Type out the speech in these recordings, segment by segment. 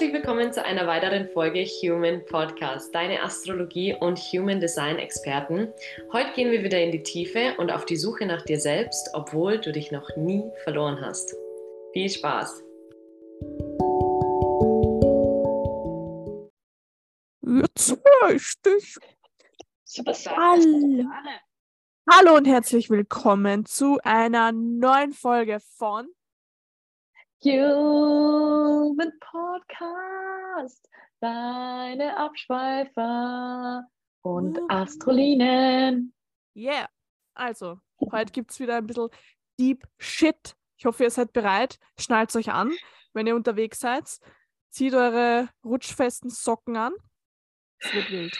Herzlich willkommen zu einer weiteren Folge Human Podcast, deine Astrologie und Human Design Experten. Heute gehen wir wieder in die Tiefe und auf die Suche nach dir selbst, obwohl du dich noch nie verloren hast. Viel Spaß! Jetzt richtig. Hallo. Hallo und herzlich willkommen zu einer neuen Folge von Human Podcast, deine Abschweifer und. Astrolinen. Yeah. Also, heute gibt es wieder ein bisschen Deep Shit. Ich hoffe, ihr seid bereit. Schnallt euch an, wenn ihr unterwegs seid. Zieht eure rutschfesten Socken an. Es wird wild.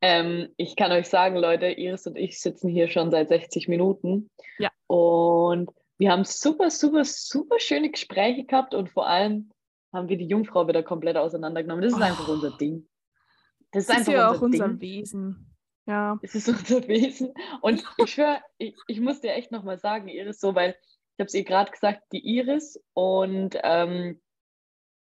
Ähm, ich kann euch sagen, Leute, Iris und ich sitzen hier schon seit 60 Minuten. Ja. Und wir haben super, super, super schöne Gespräche gehabt und vor allem haben wir die Jungfrau wieder komplett auseinandergenommen. Das ist Oh. einfach unser Ding. Das ist Das ist einfach ja unser auch unser Ding. Wesen. Ja. Es ist unser Wesen. Und ich schwöre, ich, ich muss dir echt nochmal sagen, Iris, so, weil ich habe es ihr gerade gesagt, die Iris und ähm,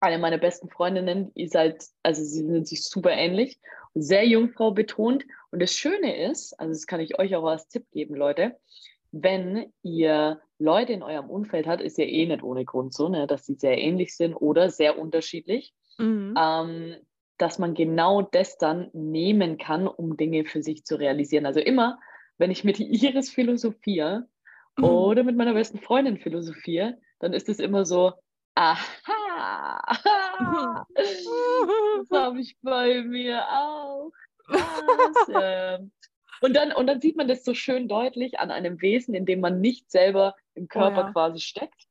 eine meiner besten Freundinnen, ihr seid, also sie sind sich super ähnlich, sehr Jungfrau betont. Und das Schöne ist, also das kann ich euch auch als Tipp geben, Leute, wenn ihr Leute in eurem Umfeld habt, ist ja eh nicht ohne Grund so, ne, dass sie sehr ähnlich sind oder sehr unterschiedlich Mhm. ähm, dass man genau das dann nehmen kann, um Dinge für sich zu realisieren. Also immer, wenn ich mit Iris philosophiere Mhm. oder mit meiner besten Freundin philosophiere, dann ist es immer so, aha, das habe ich bei mir auch. Krass, ähm. Und dann, und dann sieht man das so schön deutlich an einem Wesen, in dem man nicht selber im Körper ja. quasi steckt.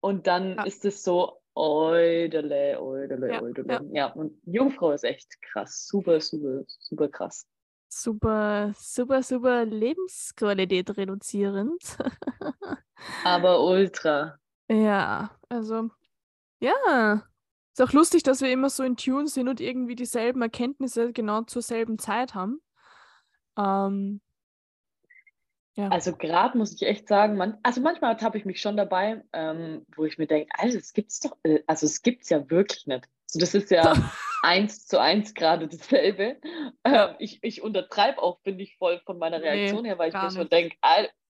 Und dann Ja. ist es so, oidele, oidele, Ja, oidele. ja. Ja. und Jungfrau ist echt krass. Super, super, super krass. Super, super, super Lebensqualität reduzierend. Aber ultra. Ja, also, ja. Ist auch lustig, dass wir immer so in Tune sind und irgendwie dieselben Erkenntnisse genau zur selben Zeit haben. Ähm, ja. Also gerade muss ich echt sagen, man, also manchmal ertappe ich mich schon dabei, ähm, wo ich mir denke, also es gibt's doch, äh, also es gibt's ja wirklich nicht. Also das ist ja eins zu eins gerade dasselbe. Ähm, ich ich untertreibe auch, finde ich, voll von meiner Nee, Reaktion her, weil ich mir nicht. denke,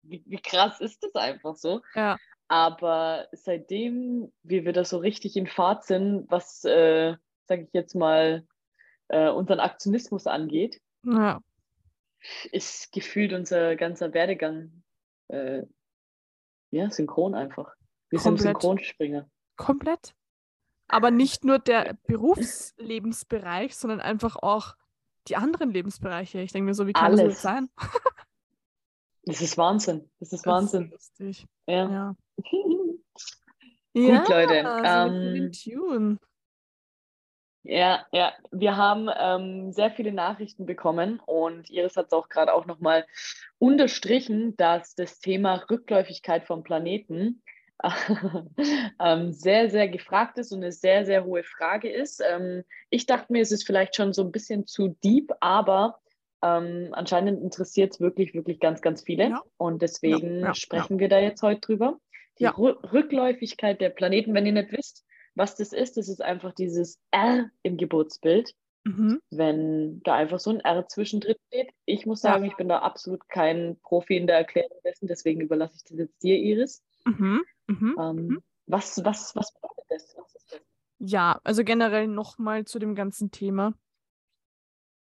wie, wie krass ist das einfach so? ja, Aber seitdem wir wieder so richtig in Fahrt sind, was, äh, sage ich jetzt mal, äh, unseren Aktionismus angeht, ja, ist gefühlt unser ganzer Werdegang äh, ja, synchron einfach. Wir sind Komplett. Synchronspringer. komplett. Aber nicht nur der Berufslebensbereich, sondern einfach auch die anderen Lebensbereiche. Ich denke mir so, wie kann das Alles. jetzt sein? Das ist Wahnsinn. Das ist Das Wahnsinn. ist. Ja. Ja. Gut, Leute, sind wir voll ähm. Ja, ja, wir haben ähm, sehr viele Nachrichten bekommen und Iris hat es auch gerade auch nochmal unterstrichen, dass das Thema Rückläufigkeit vom Planeten ähm, sehr, sehr gefragt ist und eine sehr, sehr hohe Frage ist. Ähm, ich dachte mir, es ist vielleicht schon so ein bisschen zu deep, aber ähm, anscheinend interessiert es wirklich, wirklich ganz, ganz viele Ja. und deswegen Ja, ja, sprechen wir da jetzt heute drüber. Die Rückläufigkeit der Planeten, wenn ihr nicht wisst, was das ist, das ist einfach dieses R im Geburtsbild, Mhm. wenn da einfach so ein R zwischendrin steht. Ich muss Ja. sagen, ich bin da absolut kein Profi in der Erklärung dessen, deswegen überlasse ich das jetzt dir, Iris. Mhm. Mhm. Ähm, was, was, was bedeutet das? Was das? Ja, also generell nochmal zu dem ganzen Thema.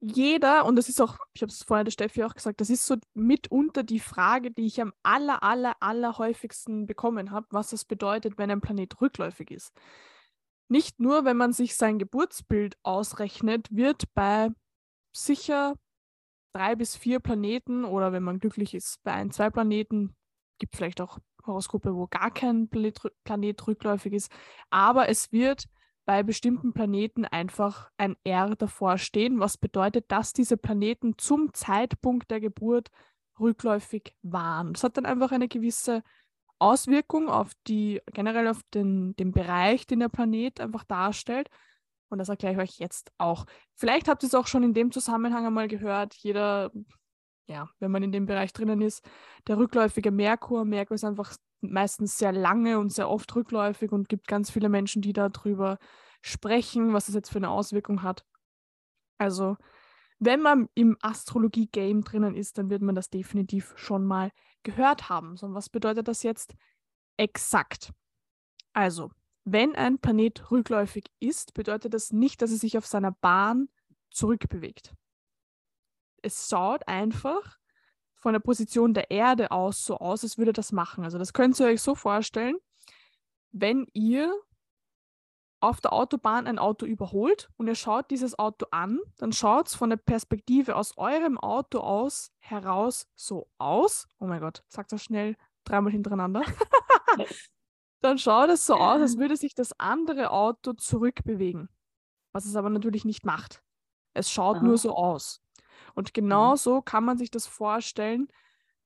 Jeder, und das ist auch, ich habe es vorher der Steffi auch gesagt, das ist so mitunter die Frage, die ich am aller, aller, aller häufigsten bekommen habe, was das bedeutet, wenn ein Planet rückläufig ist. Nicht nur, wenn man sich sein Geburtsbild ausrechnet, wird bei sicher drei bis vier Planeten oder wenn man glücklich ist, bei ein, zwei Planeten, gibt vielleicht auch Horoskope, wo gar kein Planet rückläufig ist, aber es wird bei bestimmten Planeten einfach ein R davor stehen, was bedeutet, dass diese Planeten zum Zeitpunkt der Geburt rückläufig waren. Das hat dann einfach eine gewisse Auswirkung auf die, generell auf den, den Bereich, den der Planet einfach darstellt. Und das erkläre ich euch jetzt auch. Vielleicht habt ihr es auch schon in dem Zusammenhang einmal gehört. Jeder, ja, wenn man in dem Bereich drinnen ist, der rückläufige Merkur. Merkur ist einfach meistens sehr lange und sehr oft rückläufig und gibt ganz viele Menschen, die darüber sprechen, was das jetzt für eine Auswirkung hat. Also, wenn man im Astrologie-Game drinnen ist, dann wird man das definitiv schon mal gehört haben. So, was bedeutet das jetzt exakt? Also, wenn ein Planet rückläufig ist, bedeutet das nicht, dass er sich auf seiner Bahn zurückbewegt. Es schaut einfach von der Position der Erde aus so aus, als würde das machen. Also das könnt ihr euch so vorstellen, wenn ihr auf der Autobahn ein Auto überholt und ihr schaut dieses Auto an, dann schaut es von der Perspektive aus eurem Auto aus heraus so aus. Oh mein Gott, sagt das schnell dreimal hintereinander. dann schaut es so aus, als würde sich das andere Auto zurückbewegen. Was es aber natürlich nicht macht. Es schaut Aha. nur so aus. Und genau mhm. so kann man sich das vorstellen,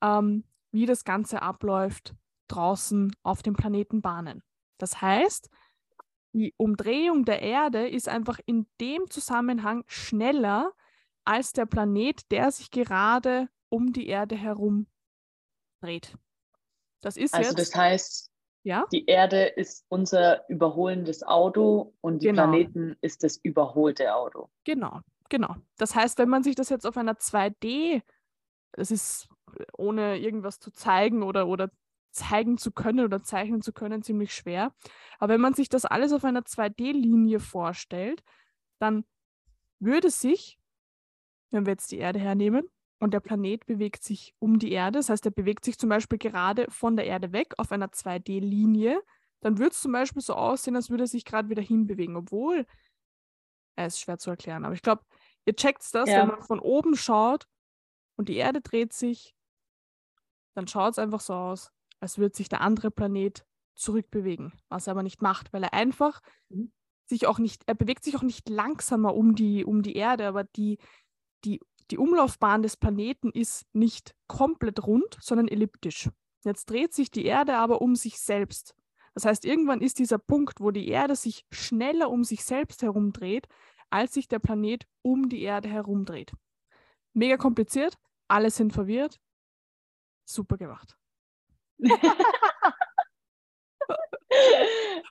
ähm, wie das Ganze abläuft draußen auf den Planetenbahnen. Das heißt, die Umdrehung der Erde ist einfach in dem Zusammenhang schneller als der Planet, der sich gerade um die Erde herum dreht. Das ist also jetzt, das heißt, ja? Die Erde ist unser überholendes Auto und die genau. Planeten ist das überholte Auto. Genau, genau. Das heißt, wenn man sich das jetzt auf einer 2D, das ist ohne irgendwas zu zeigen oder, oder zeigen zu können oder zeichnen zu können, ziemlich schwer. Aber wenn man sich das alles auf einer 2D-Linie vorstellt, dann würde sich, wenn wir jetzt die Erde hernehmen, und der Planet bewegt sich um die Erde. Das heißt, er bewegt sich zum Beispiel gerade von der Erde weg auf einer 2D-Linie. Dann würde es zum Beispiel so aussehen, als würde er sich gerade wieder hinbewegen, obwohl er ist schwer zu erklären. Aber ich glaube, ihr checkt das, ja. wenn man von oben schaut und die Erde dreht sich, dann schaut es einfach so aus, als würde sich der andere Planet zurückbewegen, was er aber nicht macht, weil er einfach mhm. sich auch nicht, er bewegt sich auch nicht langsamer um die, um die Erde, aber die, die die Umlaufbahn des Planeten ist nicht komplett rund, sondern elliptisch. Jetzt dreht sich die Erde aber um sich selbst. Das heißt, irgendwann ist dieser Punkt, wo die Erde sich schneller um sich selbst herumdreht, als sich der Planet um die Erde herumdreht. Mega kompliziert, alle sind verwirrt. Super gemacht.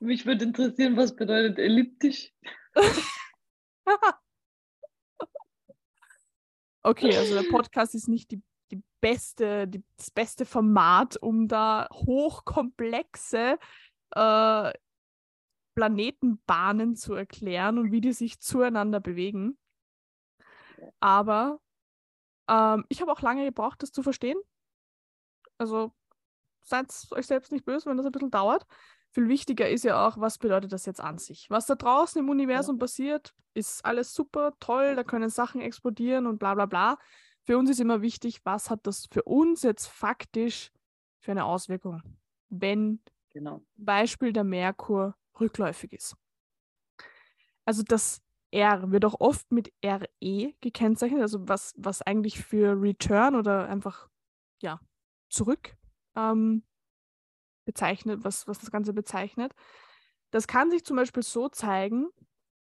Mich würde interessieren, was bedeutet elliptisch? Okay, also der Podcast ist nicht die, die beste, die, das beste Format, um da hochkomplexe äh, Planetenbahnen zu erklären und wie die sich zueinander bewegen. Aber ähm, ich habe auch lange gebraucht, das zu verstehen. Also seid euch selbst nicht böse, wenn das ein bisschen dauert. Viel wichtiger ist ja auch, was bedeutet das jetzt an sich? Was da draußen im Universum ja. passiert, ist alles super, toll, da können Sachen explodieren und bla bla bla. Für uns ist immer wichtig, was hat das für uns jetzt faktisch für eine Auswirkung, wenn genau. Beispiel der Merkur rückläufig ist. Also das R wird auch oft mit RE gekennzeichnet, also was, was eigentlich für Return oder einfach ja, zurück ähm, bezeichnet, was, was das Ganze bezeichnet. Das kann sich zum Beispiel so zeigen,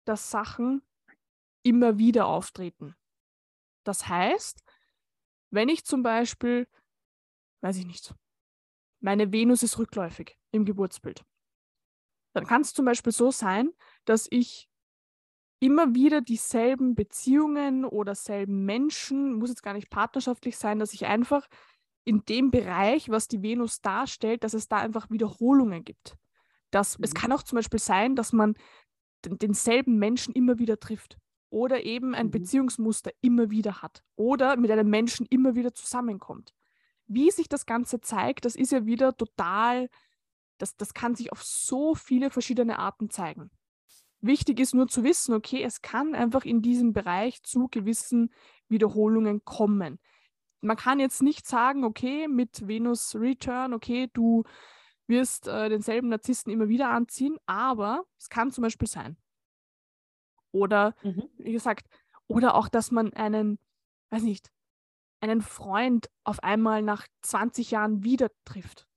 dass Sachen immer wieder auftreten. Das heißt, wenn ich zum Beispiel, weiß ich nicht, meine Venus ist rückläufig im Geburtsbild, dann kann es zum Beispiel so sein, dass ich immer wieder dieselben Beziehungen oder selben Menschen, muss jetzt gar nicht partnerschaftlich sein, dass ich einfach in dem Bereich, was die Venus darstellt, dass es da einfach Wiederholungen gibt. Das, mhm. Es kann auch zum Beispiel sein, dass man den, denselben Menschen immer wieder trifft oder eben ein mhm. Beziehungsmuster immer wieder hat oder mit einem Menschen immer wieder zusammenkommt. Wie sich das Ganze zeigt, das ist ja wieder total, das, das kann sich auf so viele verschiedene Arten zeigen. Wichtig ist nur zu wissen, okay, es kann einfach in diesem Bereich zu gewissen Wiederholungen kommen man kann jetzt nicht sagen, okay, mit Venus Return, okay, du wirst äh, denselben Narzissten immer wieder anziehen, aber es kann zum Beispiel sein. Oder, mhm. wie gesagt, oder auch, dass man einen, weiß nicht, einen Freund auf einmal nach 20 Jahren wieder trifft.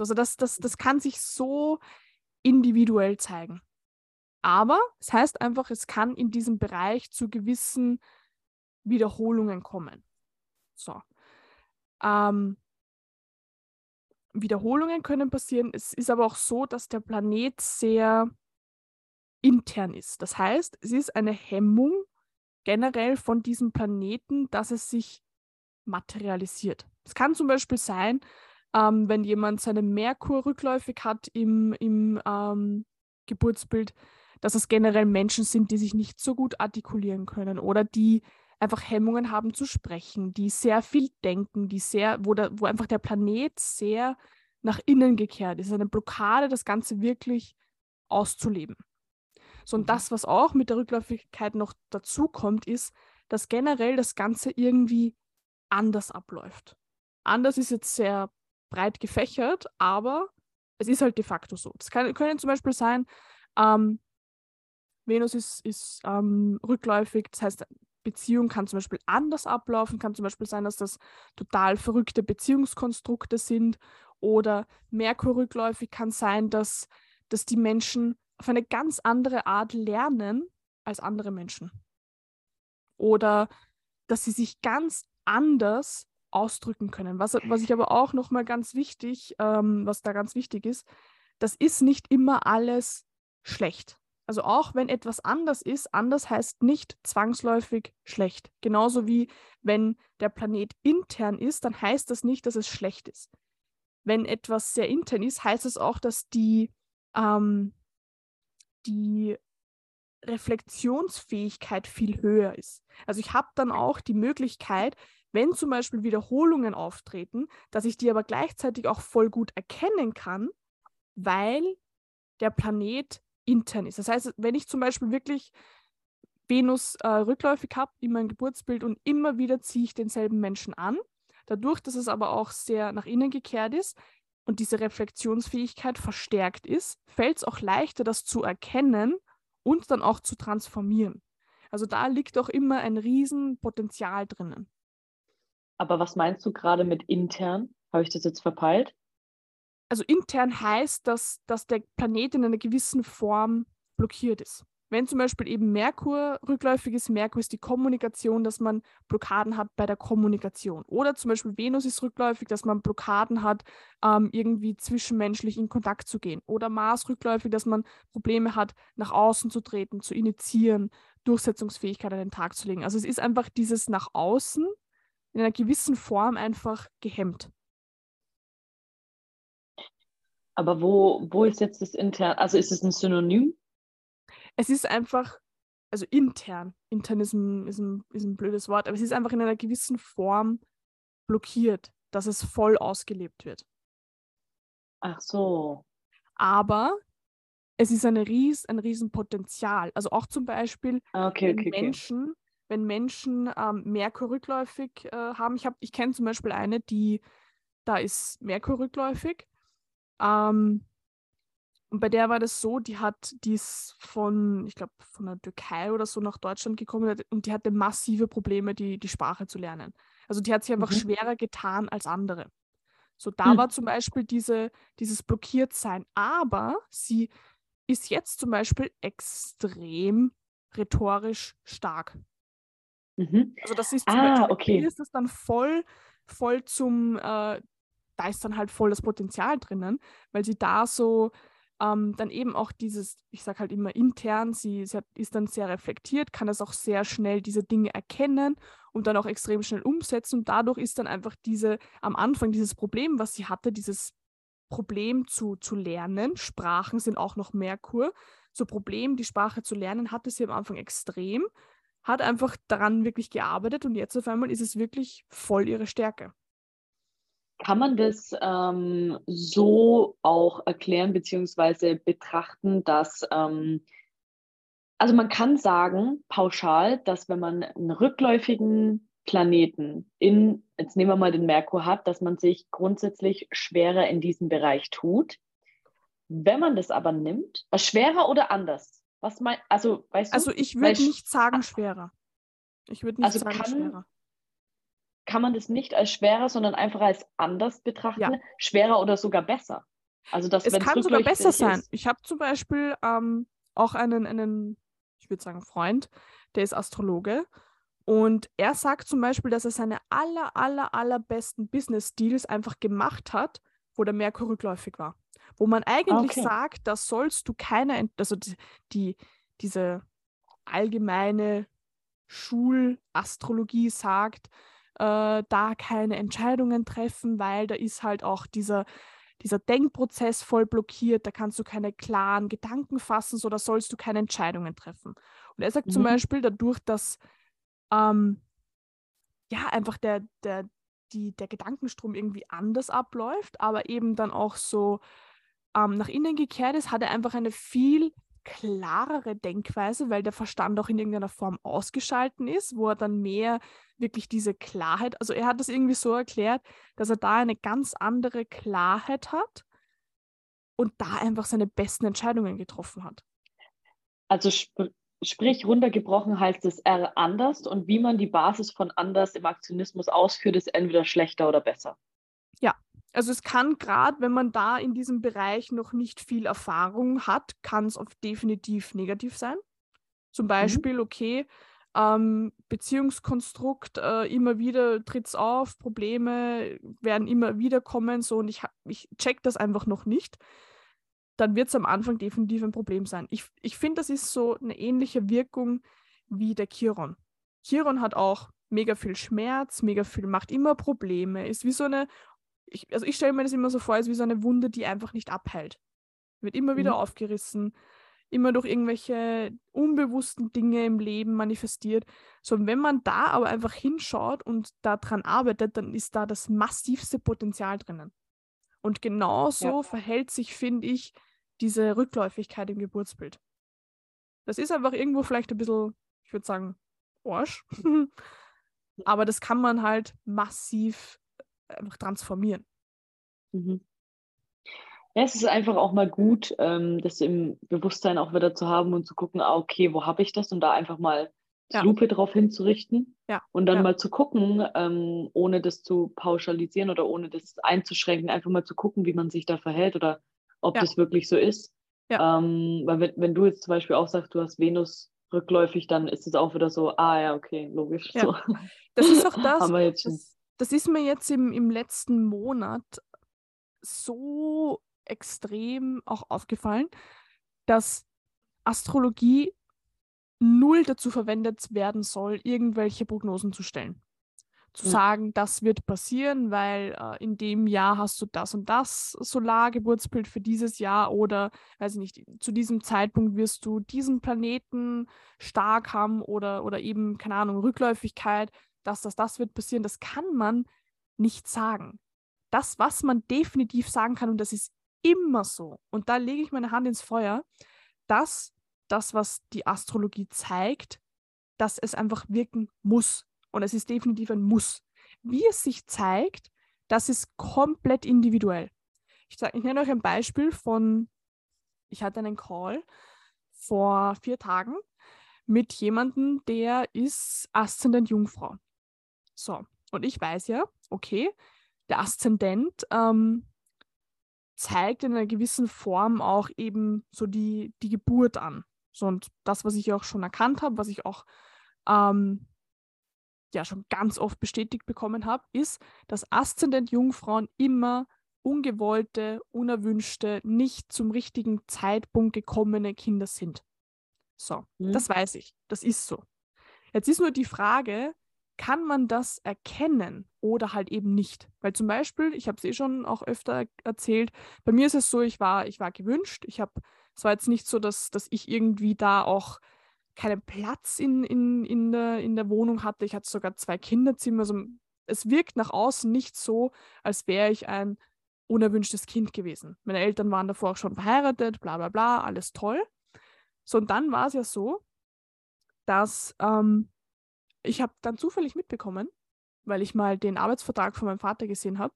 Also das, das, das kann sich so individuell zeigen. Aber es heißt einfach, es kann in diesem Bereich zu gewissen Wiederholungen kommen. So. Ähm, Wiederholungen können passieren. Es ist aber auch so, dass der Planet sehr intern ist. Das heißt, es ist eine Hemmung generell von diesem Planeten, dass es sich materialisiert. Es kann zum Beispiel sein, ähm, wenn jemand seine Merkur rückläufig hat im, im ähm, Geburtsbild, dass es generell Menschen sind, die sich nicht so gut artikulieren können oder die einfach Hemmungen haben zu sprechen, die sehr viel denken, die sehr, wo, der, wo einfach der Planet sehr nach innen gekehrt ist, eine Blockade, das Ganze wirklich auszuleben. So, und mhm. das, was auch mit der Rückläufigkeit noch dazu kommt, ist, dass generell das Ganze irgendwie anders abläuft. Anders ist jetzt sehr breit gefächert, aber es ist halt de facto so. Das kann, können zum Beispiel sein, ähm, Venus ist, ist ähm, rückläufig, das heißt, Beziehung kann zum Beispiel anders ablaufen, kann zum Beispiel sein, dass das total verrückte Beziehungskonstrukte sind oder Merkur rückläufig kann sein, dass, dass die Menschen auf eine ganz andere Art lernen als andere Menschen. Oder dass sie sich ganz anders ausdrücken können. Was, was ich aber auch nochmal ganz wichtig, ähm, was da ganz wichtig ist, das ist nicht immer alles schlecht. Also auch wenn etwas anders ist, anders heißt nicht zwangsläufig schlecht. Genauso wie wenn der Planet intern ist, dann heißt das nicht, dass es schlecht ist. Wenn etwas sehr intern ist, heißt es auch, dass die, ähm, die Reflexionsfähigkeit viel höher ist. Also ich habe dann auch die Möglichkeit, wenn zum Beispiel Wiederholungen auftreten, dass ich die aber gleichzeitig auch voll gut erkennen kann, weil der Planet intern ist. Das heißt, wenn ich zum Beispiel wirklich Venus äh, rückläufig habe in meinem Geburtsbild und immer wieder ziehe ich denselben Menschen an, dadurch, dass es aber auch sehr nach innen gekehrt ist und diese Reflexionsfähigkeit verstärkt ist, fällt es auch leichter, das zu erkennen und dann auch zu transformieren. Also da liegt auch immer ein Riesenpotenzial drinnen. Aber was meinst du gerade mit intern? Habe ich das jetzt verpeilt? also intern heißt, dass, dass der Planet in einer gewissen Form blockiert ist. Wenn zum Beispiel eben Merkur rückläufig ist, Merkur ist die Kommunikation, dass man Blockaden hat bei der Kommunikation. Oder zum Beispiel Venus ist rückläufig, dass man Blockaden hat, ähm, irgendwie zwischenmenschlich in Kontakt zu gehen. Oder Mars rückläufig, dass man Probleme hat, nach außen zu treten, zu initiieren, Durchsetzungsfähigkeit an den Tag zu legen. Also es ist einfach dieses nach außen in einer gewissen Form einfach gehemmt. Aber wo, wo ist jetzt das intern? Also ist es ein Synonym? Es ist einfach, also intern. Intern ist ein, ist, ein, ist ein blödes Wort, aber es ist einfach in einer gewissen Form blockiert, dass es voll ausgelebt wird. Ach so. Aber es ist eine Ries, ein Riesenpotenzial. Also auch zum Beispiel, ah, okay, okay, Menschen, okay. Wenn Menschen ähm, Merkur rückläufig äh, haben. Ich, ich kenne zum Beispiel eine, die, da ist Merkur rückläufig ähm, und bei der war das so, die hat, die ist von, ich glaube, von der Türkei oder so nach Deutschland gekommen und die hatte massive Probleme, die, die Sprache zu lernen. Also die hat sich einfach mhm. schwerer getan als andere. So, da mhm. war zum Beispiel diese, dieses Blockiertsein. Aber sie ist jetzt zum Beispiel extrem rhetorisch stark. Mhm. Also das ist zum ah, Beispiel, okay. ist das dann voll, voll zum, äh, da ist dann halt voll das Potenzial drinnen, weil sie da so ähm, dann eben auch dieses, ich sage halt immer intern, sie, sie hat, ist dann sehr reflektiert, kann das auch sehr schnell diese Dinge erkennen und dann auch extrem schnell umsetzen. Und dadurch ist dann einfach diese, am Anfang dieses Problem, was sie hatte, dieses Problem zu, zu lernen, Sprachen sind auch noch Merkur, so Problem, die Sprache zu lernen, hatte sie am Anfang extrem, hat einfach daran wirklich gearbeitet und jetzt auf einmal ist es wirklich voll ihre Stärke. Kann man das ähm, so auch erklären bzw. betrachten, dass, ähm, also man kann sagen, pauschal, dass wenn man einen rückläufigen Planeten in, jetzt nehmen wir mal den Merkur hat, dass man sich grundsätzlich schwerer in diesem Bereich tut. Wenn man das aber nimmt, was schwerer oder anders? Was mein, also weißt du? Also ich würde nicht sagen schwerer. Ich würde nicht also sagen kann, schwerer kann man das nicht als schwerer, sondern einfach als anders betrachten? Ja. Schwerer oder sogar besser? Also das, es kann sogar besser sein. Ist. Ich habe zum Beispiel ähm, auch einen, einen, ich würde sagen, Freund, der ist Astrologe. Und er sagt zum Beispiel, dass er seine aller, aller, allerbesten Business-Deals einfach gemacht hat, wo der Merkur rückläufig war. Wo man eigentlich okay. sagt, da sollst du keine, also die, die, diese allgemeine Schulastrologie sagt, äh, da keine Entscheidungen treffen, weil da ist halt auch dieser, dieser Denkprozess voll blockiert, da kannst du keine klaren Gedanken fassen, so da sollst du keine Entscheidungen treffen. Und er sagt zum Mhm. Beispiel, dadurch, dass ähm, ja einfach der, der, die, der Gedankenstrom irgendwie anders abläuft, aber eben dann auch so ähm, nach innen gekehrt ist, hat er einfach eine viel klarere Denkweise, weil der Verstand auch in irgendeiner Form ausgeschalten ist, wo er dann mehr wirklich diese Klarheit, also er hat das irgendwie so erklärt, dass er da eine ganz andere Klarheit hat und da einfach seine besten Entscheidungen getroffen hat. Also sp sprich, runtergebrochen heißt es R anders und wie man die Basis von anders im Aktionismus ausführt, ist entweder schlechter oder besser. Also es kann gerade, wenn man da in diesem Bereich noch nicht viel Erfahrung hat, kann es oft definitiv negativ sein. Zum Beispiel, okay, ähm, Beziehungskonstrukt, äh, immer wieder tritt es auf, Probleme werden immer wieder kommen, so und ich, ich check das einfach noch nicht, dann wird es am Anfang definitiv ein Problem sein. Ich, ich finde, das ist so eine ähnliche Wirkung wie der Chiron. Chiron hat auch mega viel Schmerz, mega viel, macht immer Probleme, ist wie so eine ich, also ich stelle mir das immer so vor, als wie so eine Wunde, die einfach nicht abheilt. Wird immer wieder Mhm. aufgerissen, immer durch irgendwelche unbewussten Dinge im Leben manifestiert. So, und wenn man da aber einfach hinschaut und daran arbeitet, dann ist da das massivste Potenzial drinnen. Und genauso verhält sich, finde ich, diese Rückläufigkeit im Geburtsbild. Das ist einfach irgendwo vielleicht ein bisschen, ich würde sagen, Arsch. aber das kann man halt massiv einfach transformieren. Mhm. Ja, es ist einfach auch mal gut, ähm, das im Bewusstsein auch wieder zu haben und zu gucken, ah, okay, wo habe ich das? Und da einfach mal die Ja. Lupe drauf hinzurichten. Ja, Und dann ja. mal zu gucken, ähm, ohne das zu pauschalisieren oder ohne das einzuschränken, einfach mal zu gucken, wie man sich da verhält oder ob Ja. das wirklich so ist. Ähm, weil wenn, wenn du jetzt zum Beispiel auch sagst, du hast Venus rückläufig, dann ist es auch wieder so, ah ja, okay, logisch. So. Das ist auch das, Haben wir jetzt das, das ist mir jetzt im, im letzten Monat so extrem auch aufgefallen, dass Astrologie null dazu verwendet werden soll, irgendwelche Prognosen zu stellen. Zu Mhm. sagen, das wird passieren, weil äh, in dem Jahr hast du das und das Solargeburtsbild für dieses Jahr oder, weiß ich nicht, zu diesem Zeitpunkt wirst du diesen Planeten stark haben oder, oder eben, keine Ahnung, Rückläufigkeit, das, das, das wird passieren. Das kann man nicht sagen. Das, was man definitiv sagen kann, und das ist immer so, und da lege ich meine Hand ins Feuer, dass das, was die Astrologie zeigt, dass es einfach wirken muss. Und es ist definitiv ein Muss. Wie es sich zeigt, das ist komplett individuell. Ich, ich nenne euch ein Beispiel von, ich hatte einen Call vor vier Tagen mit jemandem, der ist Aszendent Jungfrau. So, und ich weiß ja, okay, der Aszendent ähm, zeigt in einer gewissen Form auch eben so die, die Geburt an. So, und das, was ich auch schon erkannt habe, was ich auch ähm, ja schon ganz oft bestätigt bekommen habe, ist, dass Aszendent Jungfrauen immer ungewollte, unerwünschte, nicht zum richtigen Zeitpunkt gekommene Kinder sind. So, Mhm. das weiß ich. Das ist so. Jetzt ist nur die Frage, kann man das erkennen oder halt eben nicht? Weil zum Beispiel, ich habe es eh schon auch öfter erzählt, bei mir ist es so, ich war, ich war gewünscht. Ich habe, es war jetzt nicht so, dass, dass ich irgendwie da auch keinen Platz in, in, in, der, in der Wohnung hatte. Ich hatte sogar zwei Kinderzimmer. Also es wirkt nach außen nicht so, als wäre ich ein unerwünschtes Kind gewesen. Meine Eltern waren davor auch schon verheiratet, bla bla bla, alles toll. So, und dann war es ja so, dass ähm, ich habe dann zufällig mitbekommen, weil ich mal den Arbeitsvertrag von meinem Vater gesehen habe,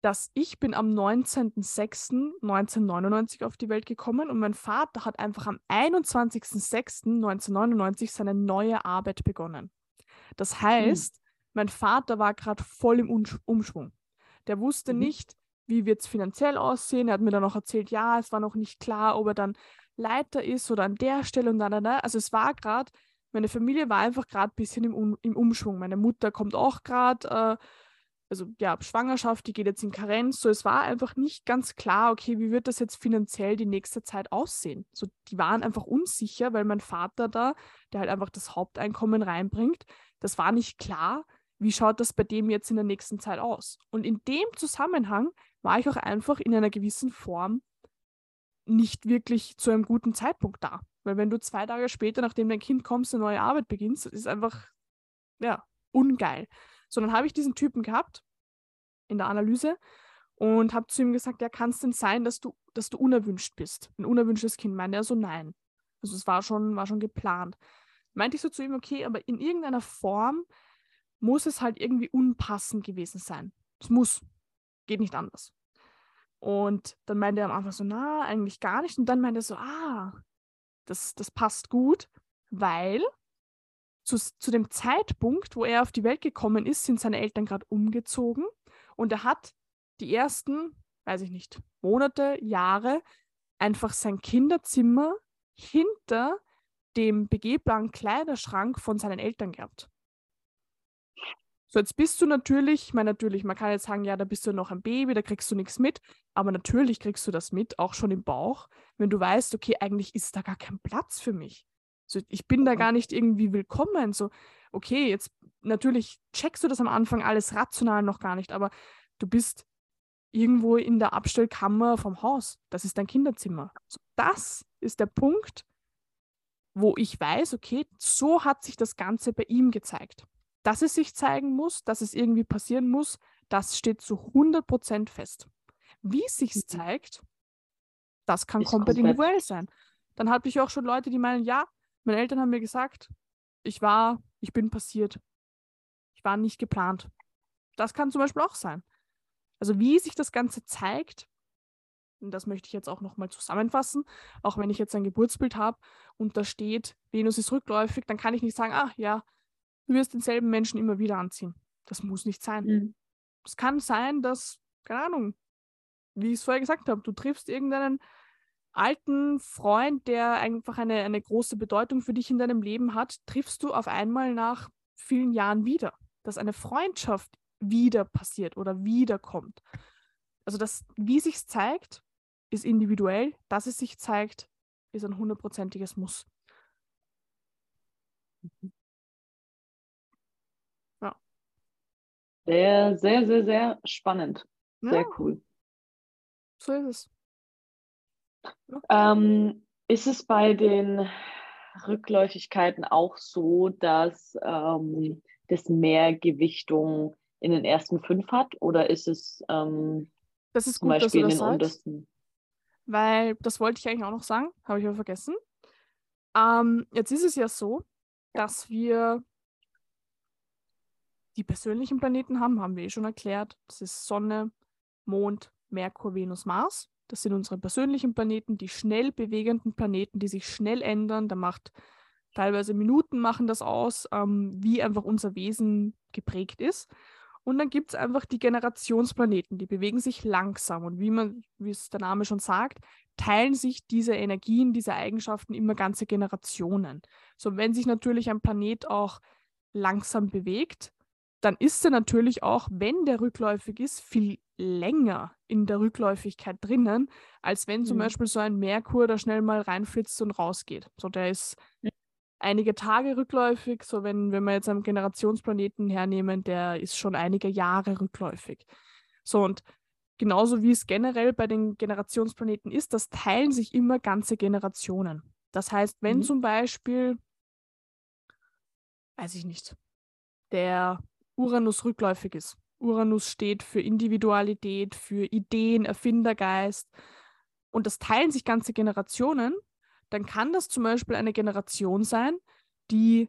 dass ich bin am 19.06.1999 auf die Welt gekommen und mein Vater hat einfach am 21.06.1999 seine neue Arbeit begonnen. Das heißt, mein Vater war gerade voll im Umsch- Umschwung. Der wusste Mhm. nicht, wie wird es finanziell aussehen. Er hat mir dann noch erzählt, ja, es war noch nicht klar, ob er dann Leiter ist oder an der Stelle und da, da, da. Also es war gerade, meine Familie war einfach gerade ein bisschen im, um im Umschwung. Meine Mutter kommt auch gerade äh, also ja, Schwangerschaft, die geht jetzt in Karenz. So, es war einfach nicht ganz klar, okay, wie wird das jetzt finanziell die nächste Zeit aussehen? So, die waren einfach unsicher, weil mein Vater da, der halt einfach das Haupteinkommen reinbringt, das war nicht klar, wie schaut das bei dem jetzt in der nächsten Zeit aus? Und in dem Zusammenhang war ich auch einfach in einer gewissen Form nicht wirklich zu einem guten Zeitpunkt da. Weil wenn du zwei Tage später, nachdem dein Kind kommst, eine neue Arbeit beginnst, das ist einfach, ja, ungeil. So, dann habe ich diesen Typen gehabt in der Analyse und habe zu ihm gesagt, ja, kann es denn sein, dass du, dass du unerwünscht bist? Ein unerwünschtes Kind. Meinte er so, nein. Also es war schon, war schon geplant. Meinte ich so zu ihm, okay, aber in irgendeiner Form muss es halt irgendwie unpassend gewesen sein. Es muss. Geht nicht anders. Und dann meinte er am Anfang so, na, eigentlich gar nicht. Und dann meinte er so, ah, das, das passt gut, weil zu, zu dem Zeitpunkt, wo er auf die Welt gekommen ist, sind seine Eltern gerade umgezogen und er hat die ersten, weiß ich nicht, Monate, Jahre einfach sein Kinderzimmer hinter dem begehbaren Kleiderschrank von seinen Eltern gehabt. So, jetzt bist du natürlich, ich meine, natürlich, man kann jetzt sagen, ja, da bist du noch ein Baby, da kriegst du nichts mit, aber natürlich kriegst du das mit, auch schon im Bauch, wenn du weißt, okay, eigentlich ist da gar kein Platz für mich. So, ich bin da gar nicht irgendwie willkommen. So, okay, jetzt natürlich checkst du das am Anfang alles rational noch gar nicht, aber du bist irgendwo in der Abstellkammer vom Haus. Das ist dein Kinderzimmer. So, das ist der Punkt, wo ich weiß, okay, so hat sich das Ganze bei ihm gezeigt. Dass es sich zeigen muss, dass es irgendwie passieren muss, das steht zu 100% fest. Wie es sich mhm. zeigt, das kann komplett individuell sein. Dann habe ich auch schon Leute, die meinen, ja, meine Eltern haben mir gesagt, ich war, ich bin passiert. Ich war nicht geplant. Das kann zum Beispiel auch sein. Also wie sich das Ganze zeigt, und das möchte ich jetzt auch nochmal zusammenfassen, auch wenn ich jetzt ein Geburtsbild habe und da steht, Venus ist rückläufig, dann kann ich nicht sagen, ah ja, du wirst denselben Menschen immer wieder anziehen. Das muss nicht sein. Mhm. Es kann sein, dass, keine Ahnung, wie ich es vorher gesagt habe, du triffst irgendeinen alten Freund, der einfach eine, eine große Bedeutung für dich in deinem Leben hat, triffst du auf einmal nach vielen Jahren wieder. Dass eine Freundschaft wieder passiert oder wiederkommt. Also das, wie sich zeigt, ist individuell. Dass es sich zeigt, ist ein hundertprozentiges Muss. Ja. Sehr, sehr, sehr, sehr spannend. Sehr ja. cool. So ist es. Ähm, ist es bei den Rückläufigkeiten auch so, dass ähm, das mehr Gewichtung in den ersten fünf hat oder ist es ähm, das ist gut, Beispiel dass du das in den untersten? Weil das wollte ich eigentlich auch noch sagen, habe ich aber vergessen. Ähm, jetzt ist es ja so, dass wir die persönlichen Planeten haben, haben wir eh schon erklärt. Das ist Sonne, Mond, Merkur, Venus, Mars. Das sind unsere persönlichen Planeten, die schnell bewegenden Planeten, die sich schnell ändern. Da macht teilweise Minuten machen das aus, ähm, wie einfach unser Wesen geprägt ist. Und dann gibt es einfach die Generationsplaneten, die bewegen sich langsam. Und wie man, wie es der Name schon sagt, teilen sich diese Energien, diese Eigenschaften immer ganze Generationen. So, wenn sich natürlich ein Planet auch langsam bewegt, dann ist er natürlich auch, wenn der rückläufig ist, viel länger in der Rückläufigkeit drinnen, als wenn zum mhm. Beispiel so ein Merkur da schnell mal reinflitzt und rausgeht. So, der ist einige Tage rückläufig, so wenn, wenn wir jetzt einen Generationsplaneten hernehmen, der ist schon einige Jahre rückläufig. So, und genauso wie es generell bei den Generationsplaneten ist, das teilen sich immer ganze Generationen. Das heißt, wenn mhm. zum Beispiel, weiß ich nicht, der Uranus rückläufig ist. Uranus steht für Individualität, für Ideen, Erfindergeist. Und das teilen sich ganze Generationen. Dann kann das zum Beispiel eine Generation sein, die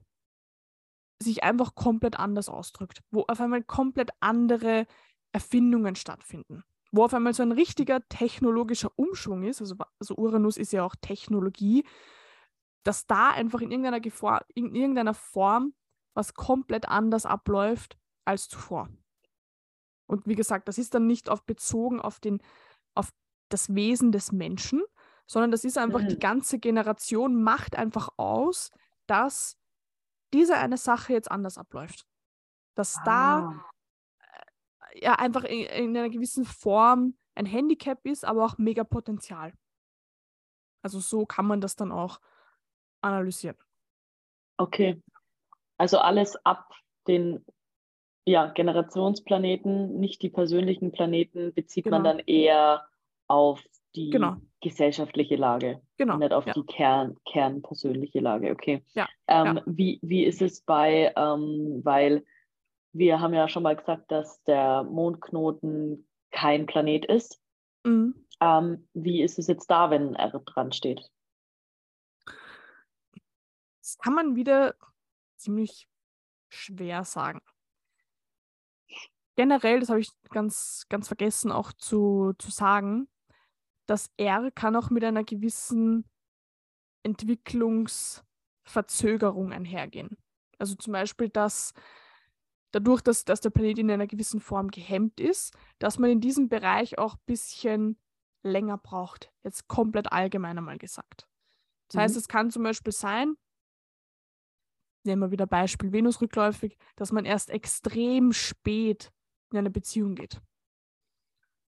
sich einfach komplett anders ausdrückt, wo auf einmal komplett andere Erfindungen stattfinden, wo auf einmal so ein richtiger technologischer Umschwung ist, also, also Uranus ist ja auch Technologie, dass da einfach in irgendeiner, Gefahr, in irgendeiner Form was komplett anders abläuft als zuvor. Und wie gesagt, das ist dann nicht auf bezogen auf, den, auf das Wesen des Menschen, sondern das ist einfach, mhm. die ganze Generation macht einfach aus, dass diese eine Sache jetzt anders abläuft. Dass ah. da ja einfach in, in einer gewissen Form ein Handicap ist, aber auch mega Potenzial. Also so kann man das dann auch analysieren. Okay. Also alles ab den ja, Generationsplaneten, nicht die persönlichen Planeten, bezieht Genau. man dann eher auf die Genau. gesellschaftliche Lage, Genau. nicht auf ja. die Kern, kernpersönliche Lage. Okay. Ja, Ähm, ja. Wie, wie ist es bei, ähm, weil wir haben ja schon mal gesagt, dass der Mondknoten kein Planet ist. Mhm. Ähm, wie ist es jetzt da, wenn er dran steht? Das kann man wieder ziemlich schwer sagen. Generell, das habe ich ganz, ganz vergessen auch zu, zu sagen, das R kann auch mit einer gewissen Entwicklungsverzögerung einhergehen. Also zum Beispiel, dass dadurch, dass, dass der Planet in einer gewissen Form gehemmt ist, dass man in diesem Bereich auch ein bisschen länger braucht. Jetzt komplett allgemein einmal gesagt. Das heißt, Mhm. es kann zum Beispiel sein, nehmen wir wieder Beispiel Venus rückläufig, dass man erst extrem spät in eine Beziehung geht.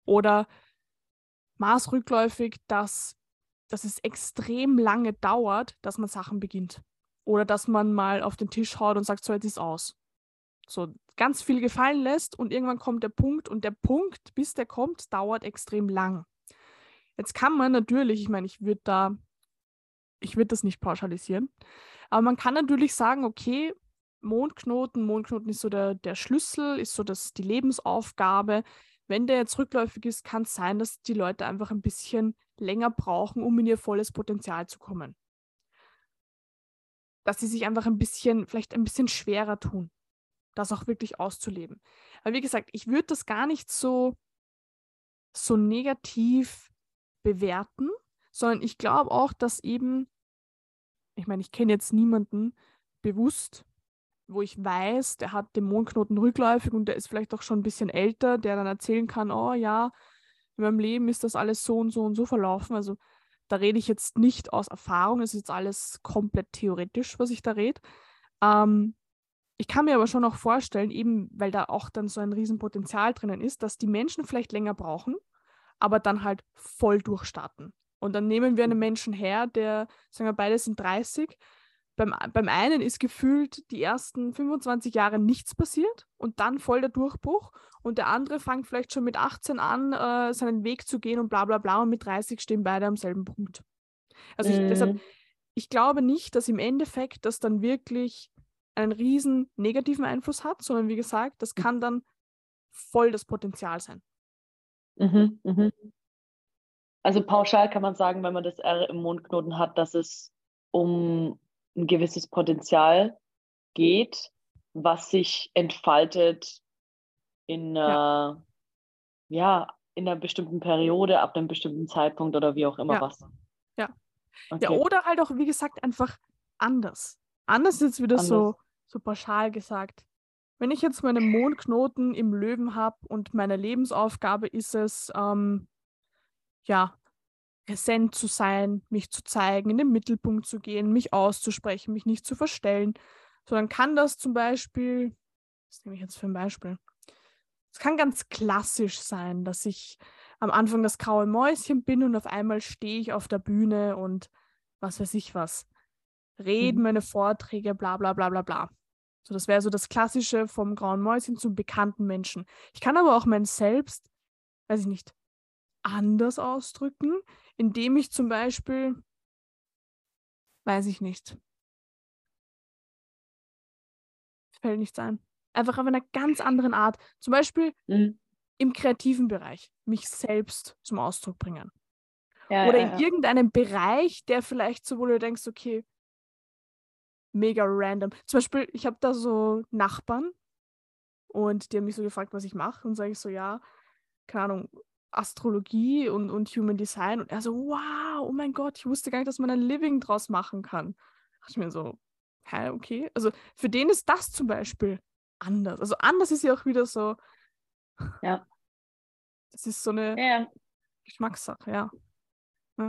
Oder Mars rückläufig, dass, dass es extrem lange dauert, dass man Sachen beginnt. Oder dass man mal auf den Tisch haut und sagt, so jetzt ist aus. So ganz viel gefallen lässt und irgendwann kommt der Punkt und der Punkt, bis der kommt, dauert extrem lang. Jetzt kann man natürlich, ich meine, ich würde da, ich würde das nicht pauschalisieren, aber man kann natürlich sagen, okay, Mondknoten, Mondknoten ist so der, der Schlüssel, ist so das, die Lebensaufgabe. Wenn der jetzt rückläufig ist, kann es sein, dass die Leute einfach ein bisschen länger brauchen, um in ihr volles Potenzial zu kommen. Dass sie sich einfach ein bisschen, vielleicht ein bisschen schwerer tun, das auch wirklich auszuleben. Aber wie gesagt, ich würde das gar nicht so, so negativ bewerten, sondern ich glaube auch, dass eben, ich meine, ich kenne jetzt niemanden bewusst, wo ich weiß, der hat den Mondknoten rückläufig und der ist vielleicht auch schon ein bisschen älter, der dann erzählen kann, oh ja, in meinem Leben ist das alles so und so und so verlaufen. Also da rede ich jetzt nicht aus Erfahrung, es ist jetzt alles komplett theoretisch, was ich da rede. Ähm, ich kann mir aber schon auch vorstellen, eben weil da auch dann so ein Riesenpotenzial drinnen ist, dass die Menschen vielleicht länger brauchen, aber dann halt voll durchstarten. Und dann nehmen wir einen Menschen her, der, sagen wir, beide sind 30. Beim, beim einen ist gefühlt die ersten 25 Jahre nichts passiert und dann voll der Durchbruch. Und der andere fängt vielleicht schon mit 18 an, äh, seinen Weg zu gehen und bla bla bla. Und mit 30 stehen beide am selben Punkt. Also ich, deshalb, Mhm. ich glaube nicht, dass im Endeffekt das dann wirklich einen riesen negativen Einfluss hat, sondern wie gesagt, das kann dann voll das Potenzial sein. Mhm, mhm. Also pauschal kann man sagen, wenn man das R im Mondknoten hat, dass es um ein gewisses Potenzial geht, was sich entfaltet in einer, ja. in einer bestimmten Periode, ab einem bestimmten Zeitpunkt oder wie auch immer Ja. was. Ja. Okay. Ja, oder halt auch, wie gesagt, einfach anders. Anders ist jetzt wieder so, Anders. so pauschal gesagt. Wenn ich jetzt meinen Mondknoten im Löwen habe und meine Lebensaufgabe ist es, ähm, ja, präsent zu sein, mich zu zeigen, in den Mittelpunkt zu gehen, mich auszusprechen, mich nicht zu verstellen, so dann kann das zum Beispiel, was nehme ich jetzt für ein Beispiel? Es kann ganz klassisch sein, dass ich am Anfang das graue Mäuschen bin und auf einmal stehe ich auf der Bühne und was weiß ich was. Reden, Mhm. meine Vorträge, bla bla bla bla bla. So, das wäre so das Klassische vom grauen Mäuschen zum bekannten Menschen. Ich kann aber auch mein Selbst, weiß ich nicht, anders ausdrücken, indem ich zum Beispiel, weiß ich nicht, fällt nichts ein. Einfach auf einer ganz anderen Art. Zum Beispiel Mhm. im kreativen Bereich mich selbst zum Ausdruck bringen. Ja, Oder ja, in ja. irgendeinem Bereich, der vielleicht so, wo du denkst, okay, mega random. Zum Beispiel, ich habe da so Nachbarn und die haben mich so gefragt, was ich mache. Und sage ich so, ja, keine Ahnung, Astrologie und, und Human Design. Und er so, wow, oh mein Gott, ich wusste gar nicht, dass man ein Living draus machen kann. Da dachte ich mir so, hä, okay. Also für den ist das zum Beispiel anders. Also anders ist ja auch wieder so, Ja. das ist so eine Ja, ja. Geschmackssache, ja.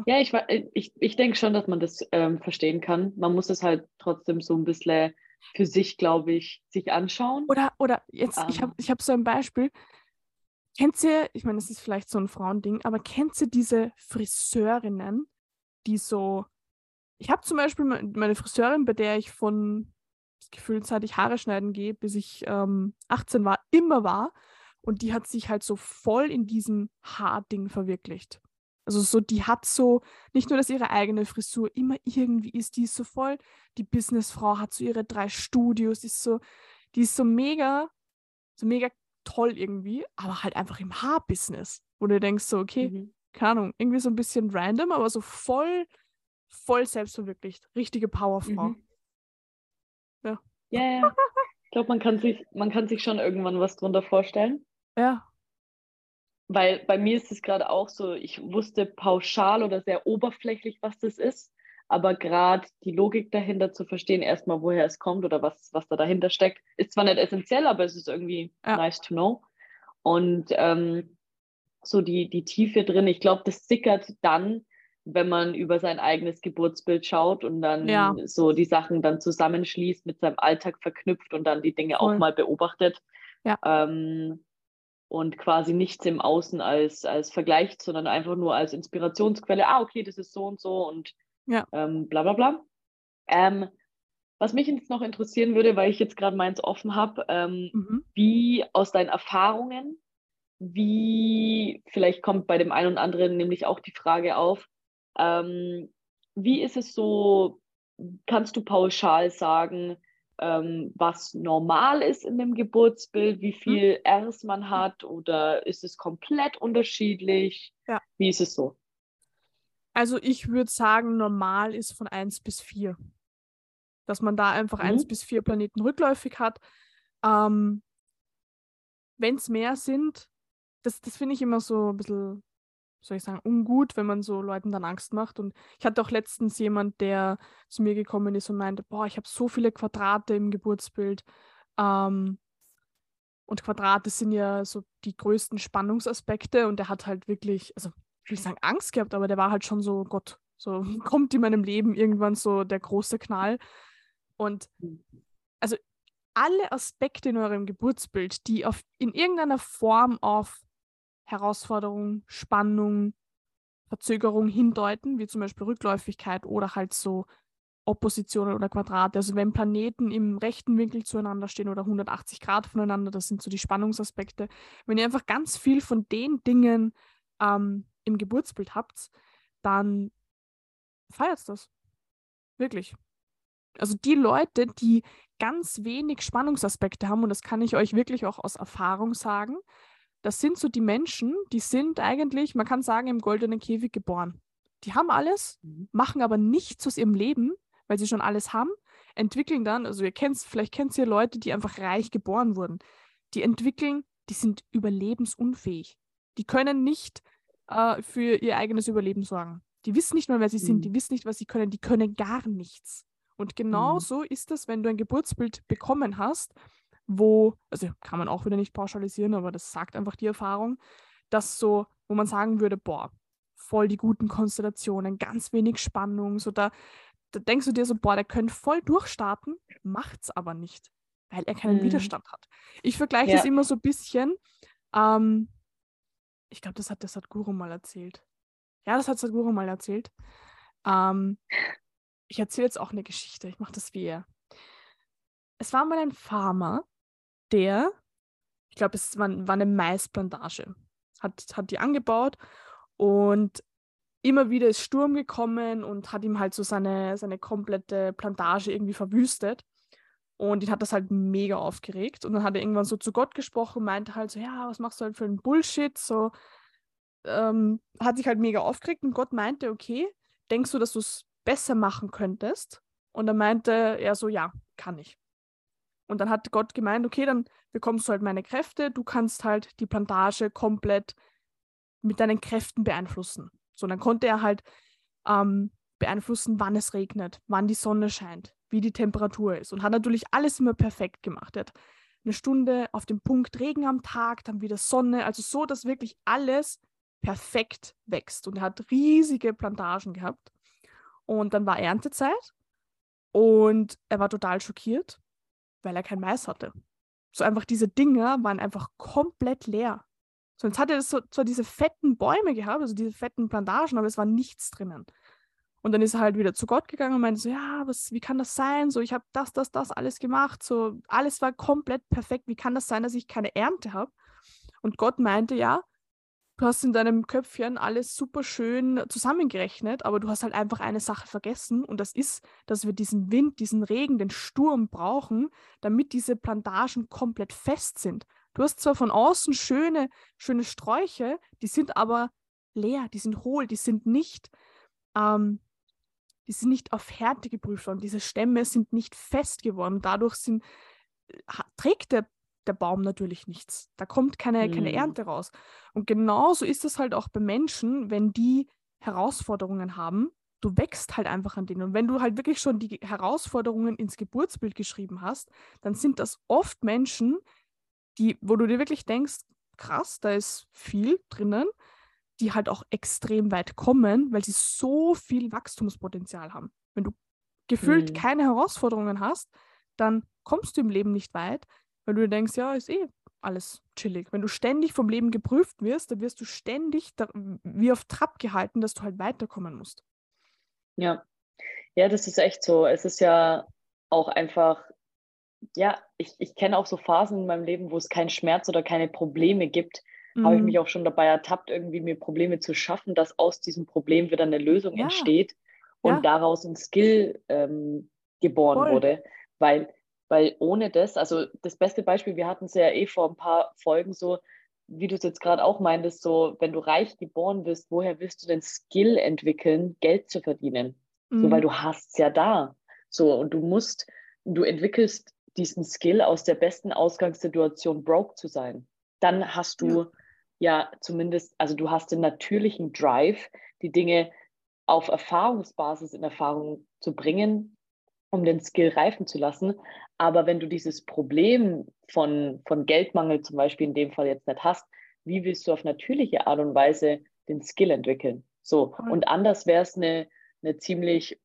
Ja, ich, wa- ich, ich denke schon, dass man das ähm, verstehen kann. Man muss es halt trotzdem so ein bisschen für sich, glaube ich, sich anschauen. Oder, oder jetzt, ich habe Ähm. ich hab so ein Beispiel. Kennt ihr, ich meine, das ist vielleicht so ein Frauending, aber kennt ihr diese Friseurinnen, die so, ich habe zum Beispiel meine Friseurin, bei der ich von gefühlt seit ich Haare schneiden gehe, bis ich ähm, 18 war, immer war. Und die hat sich halt so voll in diesem Haarding verwirklicht. Also so, die hat so, nicht nur, dass ihre eigene Frisur immer irgendwie ist, die ist so voll, die Businessfrau hat so ihre drei Studios, ist so, die ist so mega, so mega toll irgendwie, aber halt einfach im Haarbusiness, wo du denkst so, okay, mhm. keine Ahnung, irgendwie so ein bisschen random, aber so voll, voll selbstverwirklicht. Richtige Powerfrau. Mhm. Ja. Ja, ja. Ich glaube, man kann sich, man kann sich schon irgendwann was drunter vorstellen. Ja. Weil bei mir ist es gerade auch so, ich wusste pauschal oder sehr oberflächlich, was das ist, aber gerade die Logik dahinter zu verstehen, erstmal woher es kommt oder was, was da dahinter steckt, ist zwar nicht essentiell, aber es ist irgendwie ja. nice to know. Und ähm, so die, die Tiefe drin, ich glaube, das sickert dann, wenn man über sein eigenes Geburtsbild schaut und dann ja. so die Sachen dann zusammenschließt, mit seinem Alltag verknüpft und dann die Dinge cool. auch mal beobachtet. Ja. Ähm, und quasi nichts im Außen als, als Vergleich, sondern einfach nur als Inspirationsquelle. Ah, okay, das ist so und so und ja. ähm, bla bla bla. Ähm, was mich jetzt noch interessieren würde, weil ich jetzt gerade meins offen habe, ähm, mhm. wie aus deinen Erfahrungen, wie, vielleicht kommt bei dem einen und anderen nämlich auch die Frage auf, ähm, wie ist es so, kannst du pauschal sagen, ähm, was normal ist in dem Geburtsbild, wie hm. viel mhm. Rs man hat oder ist es komplett unterschiedlich? Ja. Wie ist es so? Also ich würde sagen, normal ist von 1 bis 4. Dass man da einfach mhm. 1 bis 4 Planeten rückläufig hat. Ähm, Wenn es mehr sind, das, das finde ich immer so ein bisschen soll ich sagen, ungut, wenn man so Leuten dann Angst macht. Und ich hatte auch letztens jemand, der zu mir gekommen ist und meinte, boah, ich habe so viele Quadrate im Geburtsbild. Ähm, und Quadrate sind ja so die größten Spannungsaspekte und er hat halt wirklich, also ich will nicht sagen Angst gehabt, aber der war halt schon so, Gott, so kommt in meinem Leben irgendwann so der große Knall. Und also alle Aspekte in eurem Geburtsbild, die auf, in irgendeiner Form auf Herausforderung, Spannung, Verzögerung hindeuten, wie zum Beispiel Rückläufigkeit oder halt so Oppositionen oder Quadrate. Also wenn Planeten im rechten Winkel zueinander stehen oder 180 Grad voneinander, das sind so die Spannungsaspekte. Wenn ihr einfach ganz viel von den Dingen ähm, im Geburtsbild habt, dann feiert das. Wirklich. Also die Leute, die ganz wenig Spannungsaspekte haben, und das kann ich euch wirklich auch aus Erfahrung sagen, das sind so die Menschen, die sind eigentlich, man kann sagen, im goldenen Käfig geboren. Die haben alles, mhm. machen aber nichts aus ihrem Leben, weil sie schon alles haben, entwickeln dann, also ihr kennt vielleicht kennt ihr Leute, die einfach reich geboren wurden. Die entwickeln, die sind überlebensunfähig. Die können nicht äh, für ihr eigenes Überleben sorgen. Die wissen nicht mal, wer sie mhm. sind, die wissen nicht, was sie können, die können gar nichts. Und genauso mhm. ist es, wenn du ein Geburtsbild bekommen hast, wo, also kann man auch wieder nicht pauschalisieren, aber das sagt einfach die Erfahrung, dass so, wo man sagen würde, boah, voll die guten Konstellationen, ganz wenig Spannung, so da, da denkst du dir so, boah, der könnte voll durchstarten, macht's aber nicht, weil er keinen mhm. Widerstand hat. Ich vergleiche ja. das immer so ein bisschen, ähm, ich glaube, das hat der Sadhguru mal erzählt. Ja, das hat Sadhguru mal erzählt. Ähm, ich erzähle jetzt auch eine Geschichte, ich mache das wie er. Es war mal ein Farmer, der, ich glaube, es war, war eine Maisplantage, hat, hat die angebaut und immer wieder ist Sturm gekommen und hat ihm halt so seine, seine komplette Plantage irgendwie verwüstet. Und ihn hat das halt mega aufgeregt. Und dann hat er irgendwann so zu Gott gesprochen meinte halt so, ja, was machst du halt für einen Bullshit? So, ähm, hat sich halt mega aufgeregt und Gott meinte, okay, denkst du, dass du es besser machen könntest? Und dann meinte er so, ja, kann ich. Und dann hat Gott gemeint, okay, dann bekommst du halt meine Kräfte, du kannst halt die Plantage komplett mit deinen Kräften beeinflussen. So, dann konnte er halt ähm, beeinflussen, wann es regnet, wann die Sonne scheint, wie die Temperatur ist und hat natürlich alles immer perfekt gemacht. Er hat eine Stunde auf dem Punkt Regen am Tag, dann wieder Sonne, also so, dass wirklich alles perfekt wächst. Und er hat riesige Plantagen gehabt. Und dann war Erntezeit und er war total schockiert, weil er kein Mais hatte. So einfach diese Dinger waren einfach komplett leer. Sonst hat er so, zwar diese fetten Bäume gehabt, also diese fetten Plantagen, aber es war nichts drinnen. Und dann ist er halt wieder zu Gott gegangen und meinte so, ja, was, wie kann das sein? So, ich habe das, das, das alles gemacht. So, alles war komplett perfekt. Wie kann das sein, dass ich keine Ernte habe? Und Gott meinte, ja, du hast in deinem Köpfchen alles super schön zusammengerechnet, aber du hast halt einfach eine Sache vergessen und das ist, dass wir diesen Wind, diesen Regen, den Sturm brauchen, damit diese Plantagen komplett fest sind. Du hast zwar von außen schöne, schöne Sträuche, die sind aber leer, die sind hohl, die sind nicht ähm, die sind nicht auf Härte geprüft worden. Diese Stämme sind nicht fest geworden. Dadurch sind, äh, trägt der, der Baum natürlich nichts. Da kommt keine, mhm. keine Ernte raus. Und genauso ist es halt auch bei Menschen, wenn die Herausforderungen haben. Du wächst halt einfach an denen. Und wenn du halt wirklich schon die Herausforderungen ins Geburtsbild geschrieben hast, dann sind das oft Menschen, die, wo du dir wirklich denkst, krass, da ist viel drinnen die halt auch extrem weit kommen, weil sie so viel Wachstumspotenzial haben. Wenn du gefühlt mhm. keine Herausforderungen hast, dann kommst du im Leben nicht weit, weil du denkst, ja, ist eh alles chillig. Wenn du ständig vom Leben geprüft wirst, dann wirst du ständig wie auf Trab gehalten, dass du halt weiterkommen musst. Ja, ja, das ist echt so. Es ist ja auch einfach, ja, ich, ich kenne auch so Phasen in meinem Leben, wo es keinen Schmerz oder keine Probleme gibt, mhm. habe ich mich auch schon dabei ertappt, irgendwie mir Probleme zu schaffen, dass aus diesem Problem wieder eine Lösung ja. entsteht und ja. daraus ein Skill ähm, geboren Voll. wurde. Weil, weil ohne das, also das beste Beispiel, wir hatten es ja eh vor ein paar Folgen so, wie du es jetzt gerade auch meintest, so, wenn du reich geboren bist, woher wirst du den Skill entwickeln, Geld zu verdienen? Mhm. So, weil du hast es ja da. So, und du musst, du entwickelst diesen Skill aus der besten Ausgangssituation broke zu sein. Dann hast du ja ja zumindest, also du hast den natürlichen Drive, die Dinge auf Erfahrungsbasis in Erfahrung zu bringen, um den Skill reifen zu lassen. Aber wenn du dieses Problem von, von Geldmangel zum Beispiel in dem Fall jetzt nicht hast, wie willst du auf natürliche Art und Weise den Skill entwickeln? So, und anders wäre es eine, eine ziemlich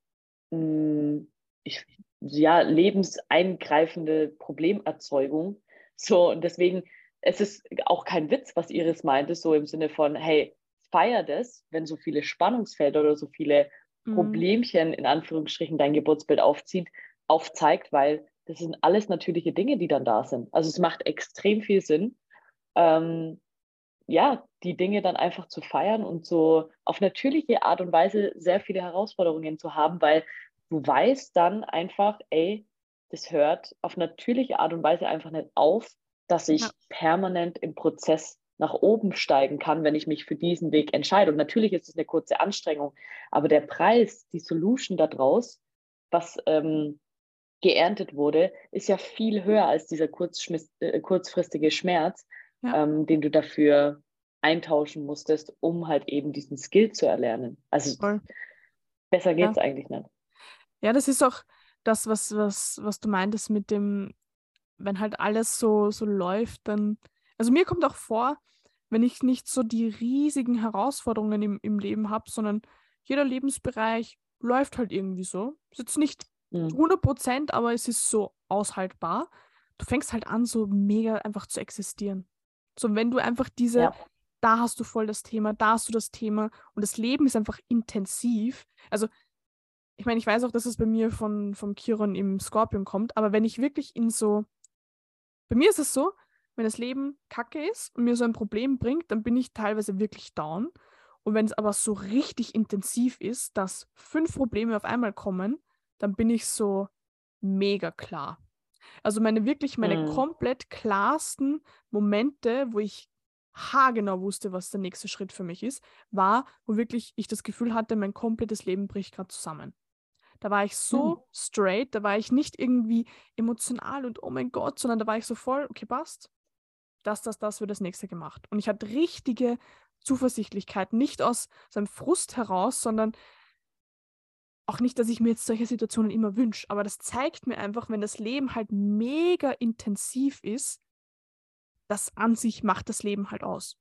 mh, hm, ich, ja, lebenseingreifende Problemerzeugung. So, und deswegen es ist auch kein Witz, was Iris meinte, so im Sinne von, hey, feier das, wenn so viele Spannungsfelder oder so viele mhm. Problemchen in Anführungsstrichen dein Geburtsbild aufzieht, aufzeigt, weil das sind alles natürliche Dinge, die dann da sind. Also es macht extrem viel Sinn, ähm, ja, die Dinge dann einfach zu feiern und so auf natürliche Art und Weise sehr viele Herausforderungen zu haben, weil du weißt dann einfach, ey, das hört auf natürliche Art und Weise einfach nicht auf, dass ich ja. permanent im Prozess nach oben steigen kann, wenn ich mich für diesen Weg entscheide. Und natürlich ist es eine kurze Anstrengung, aber der Preis, die Solution daraus, was ähm, geerntet wurde, ist ja viel höher als dieser äh, kurzfristige Schmerz, ja. ähm, den du dafür eintauschen musstest, um halt eben diesen Skill zu erlernen. Also Voll. besser geht es ja. eigentlich nicht. Ja, das ist auch das, was, was, was du meintest mit dem, wenn halt alles so, so läuft, dann. Also mir kommt auch vor, wenn ich nicht so die riesigen Herausforderungen im, im Leben habe, sondern jeder Lebensbereich läuft halt irgendwie so. Ist jetzt nicht mhm. 100 Prozent, aber es ist so aushaltbar. Du fängst halt an, so mega einfach zu existieren. So, wenn du einfach diese, ja. da hast du voll das Thema, da hast du das Thema und das Leben ist einfach intensiv. Also, ich meine, ich weiß auch, dass es bei mir von, vom Chiron im Skorpion kommt, aber wenn ich wirklich in so bei mir ist es so, wenn das Leben kacke ist und mir so ein Problem bringt, dann bin ich teilweise wirklich down. Und wenn es aber so richtig intensiv ist, dass fünf Probleme auf einmal kommen, dann bin ich so mega klar. Also meine wirklich, meine mhm. komplett klarsten Momente, wo ich haargenau wusste, was der nächste Schritt für mich ist, war, wo wirklich ich das Gefühl hatte, mein komplettes Leben bricht gerade zusammen. Da war ich so mhm. straight, da war ich nicht irgendwie emotional und oh mein Gott, sondern da war ich so voll, okay, passt. Das, das, das wird das nächste gemacht. Und ich hatte richtige Zuversichtlichkeit, nicht aus seinem Frust heraus, sondern auch nicht, dass ich mir jetzt solche Situationen immer wünsche, aber das zeigt mir einfach, wenn das Leben halt mega intensiv ist, das an sich macht das Leben halt aus.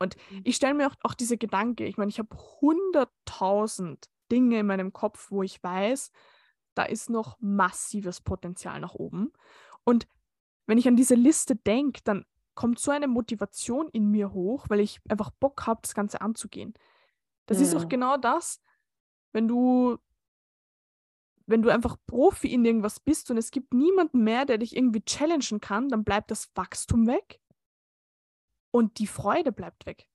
Und mhm. ich stelle mir auch, auch diese Gedanke, ich meine, ich habe hunderttausend Dinge in meinem Kopf, wo ich weiß, da ist noch massives Potenzial nach oben. Und wenn ich an diese Liste denke, dann kommt so eine Motivation in mir hoch, weil ich einfach Bock habe, das Ganze anzugehen. Das ist auch genau das, wenn du, wenn du einfach Profi in irgendwas bist und es gibt niemanden mehr, der dich irgendwie challengen kann, dann bleibt das Wachstum weg und die Freude bleibt weg.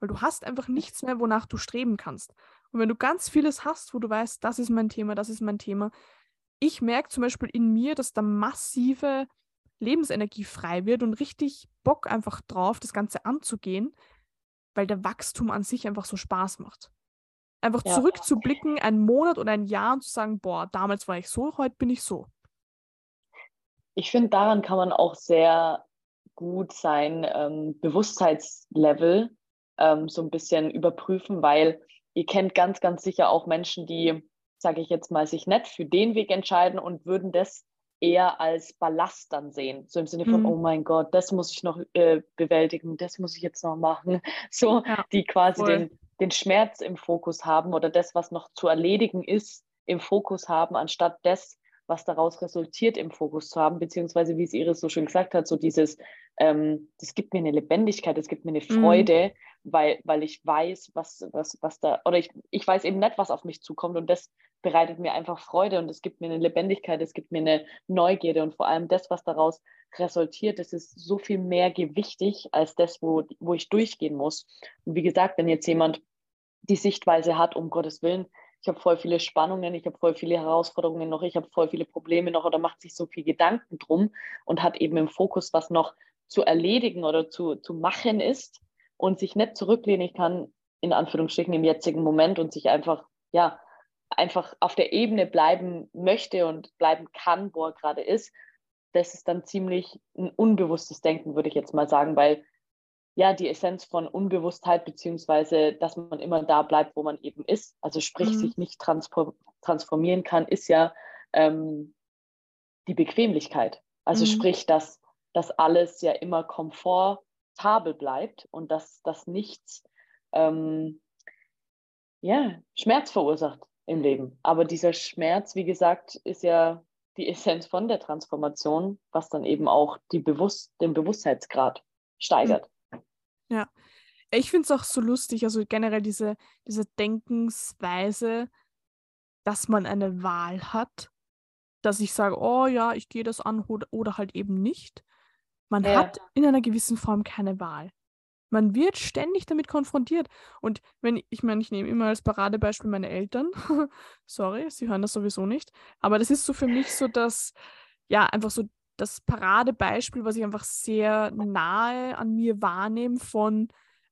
Weil du hast einfach nichts mehr, wonach du streben kannst. Und wenn du ganz vieles hast, wo du weißt, das ist mein Thema, das ist mein Thema, ich merke zum Beispiel in mir, dass da massive Lebensenergie frei wird und richtig Bock einfach drauf, das Ganze anzugehen, weil der Wachstum an sich einfach so Spaß macht. Einfach Ja. zurückzublicken, einen Monat oder ein Jahr und zu sagen, boah, damals war ich so, heute bin ich so. Ich finde, daran kann man auch sehr gut sein ähm, Bewusstheitslevel ähm, so ein bisschen überprüfen, weil ihr kennt ganz, ganz sicher auch Menschen, die, sage ich jetzt mal, sich nicht für den Weg entscheiden und würden das eher als Ballast dann sehen. So im Sinne von, Mhm. oh mein Gott, das muss ich noch äh, bewältigen, das muss ich jetzt noch machen. So, Ja, die quasi voll. den, den Schmerz im Fokus haben oder das, was noch zu erledigen ist, im Fokus haben, anstatt das, was daraus resultiert, im Fokus zu haben, beziehungsweise wie es Iris so schön gesagt hat, so dieses, ähm, das gibt mir eine Lebendigkeit, das gibt mir eine Mhm. Weil, weil ich weiß, was, was, was da, oder ich, ich weiß eben nicht, was auf mich zukommt und das bereitet mir einfach Freude und es gibt mir eine Lebendigkeit, es gibt mir eine Neugierde und vor allem das, was daraus resultiert, das ist so viel mehr gewichtig als das, wo, wo ich durchgehen muss. Und wie gesagt, wenn jetzt jemand die Sichtweise hat, um Gottes Willen, ich habe voll viele Spannungen, ich habe voll viele Herausforderungen noch, ich habe voll viele Probleme noch oder macht sich so viel Gedanken drum und hat eben im Fokus, was noch zu erledigen oder zu, zu machen ist und sich nicht zurücklehnen kann, in Anführungsstrichen im jetzigen Moment und sich einfach, ja, einfach auf der Ebene bleiben möchte und bleiben kann, wo er gerade ist, das ist dann ziemlich ein unbewusstes Denken, würde ich jetzt mal sagen, weil ja, die Essenz von Unbewusstheit, beziehungsweise, dass man immer da bleibt, wo man eben ist, also sprich, Mhm. sich nicht transform transformieren kann, ist ja ähm, die Bequemlichkeit. Also Mhm. sprich, dass das alles ja immer komfortabel bleibt und dass das nichts ähm, ja, Schmerz verursacht im Leben. Aber dieser Schmerz, wie gesagt, ist ja die Essenz von der Transformation, was dann eben auch die Bewusst den Bewusstheitsgrad steigert. Ja. Ich finde es auch so lustig, also generell diese, diese Denkensweise, dass man eine Wahl hat, dass ich sage, oh ja, ich gehe das an oder halt eben nicht. Man Ja. hat in einer gewissen Form keine Wahl. Man wird ständig damit konfrontiert. Und wenn, ich meine, ich nehme immer als Paradebeispiel meine Eltern. Sorry, sie hören das sowieso nicht. Aber das ist so für mich so das, ja, einfach so das Paradebeispiel, was ich einfach sehr nahe an mir wahrnehme von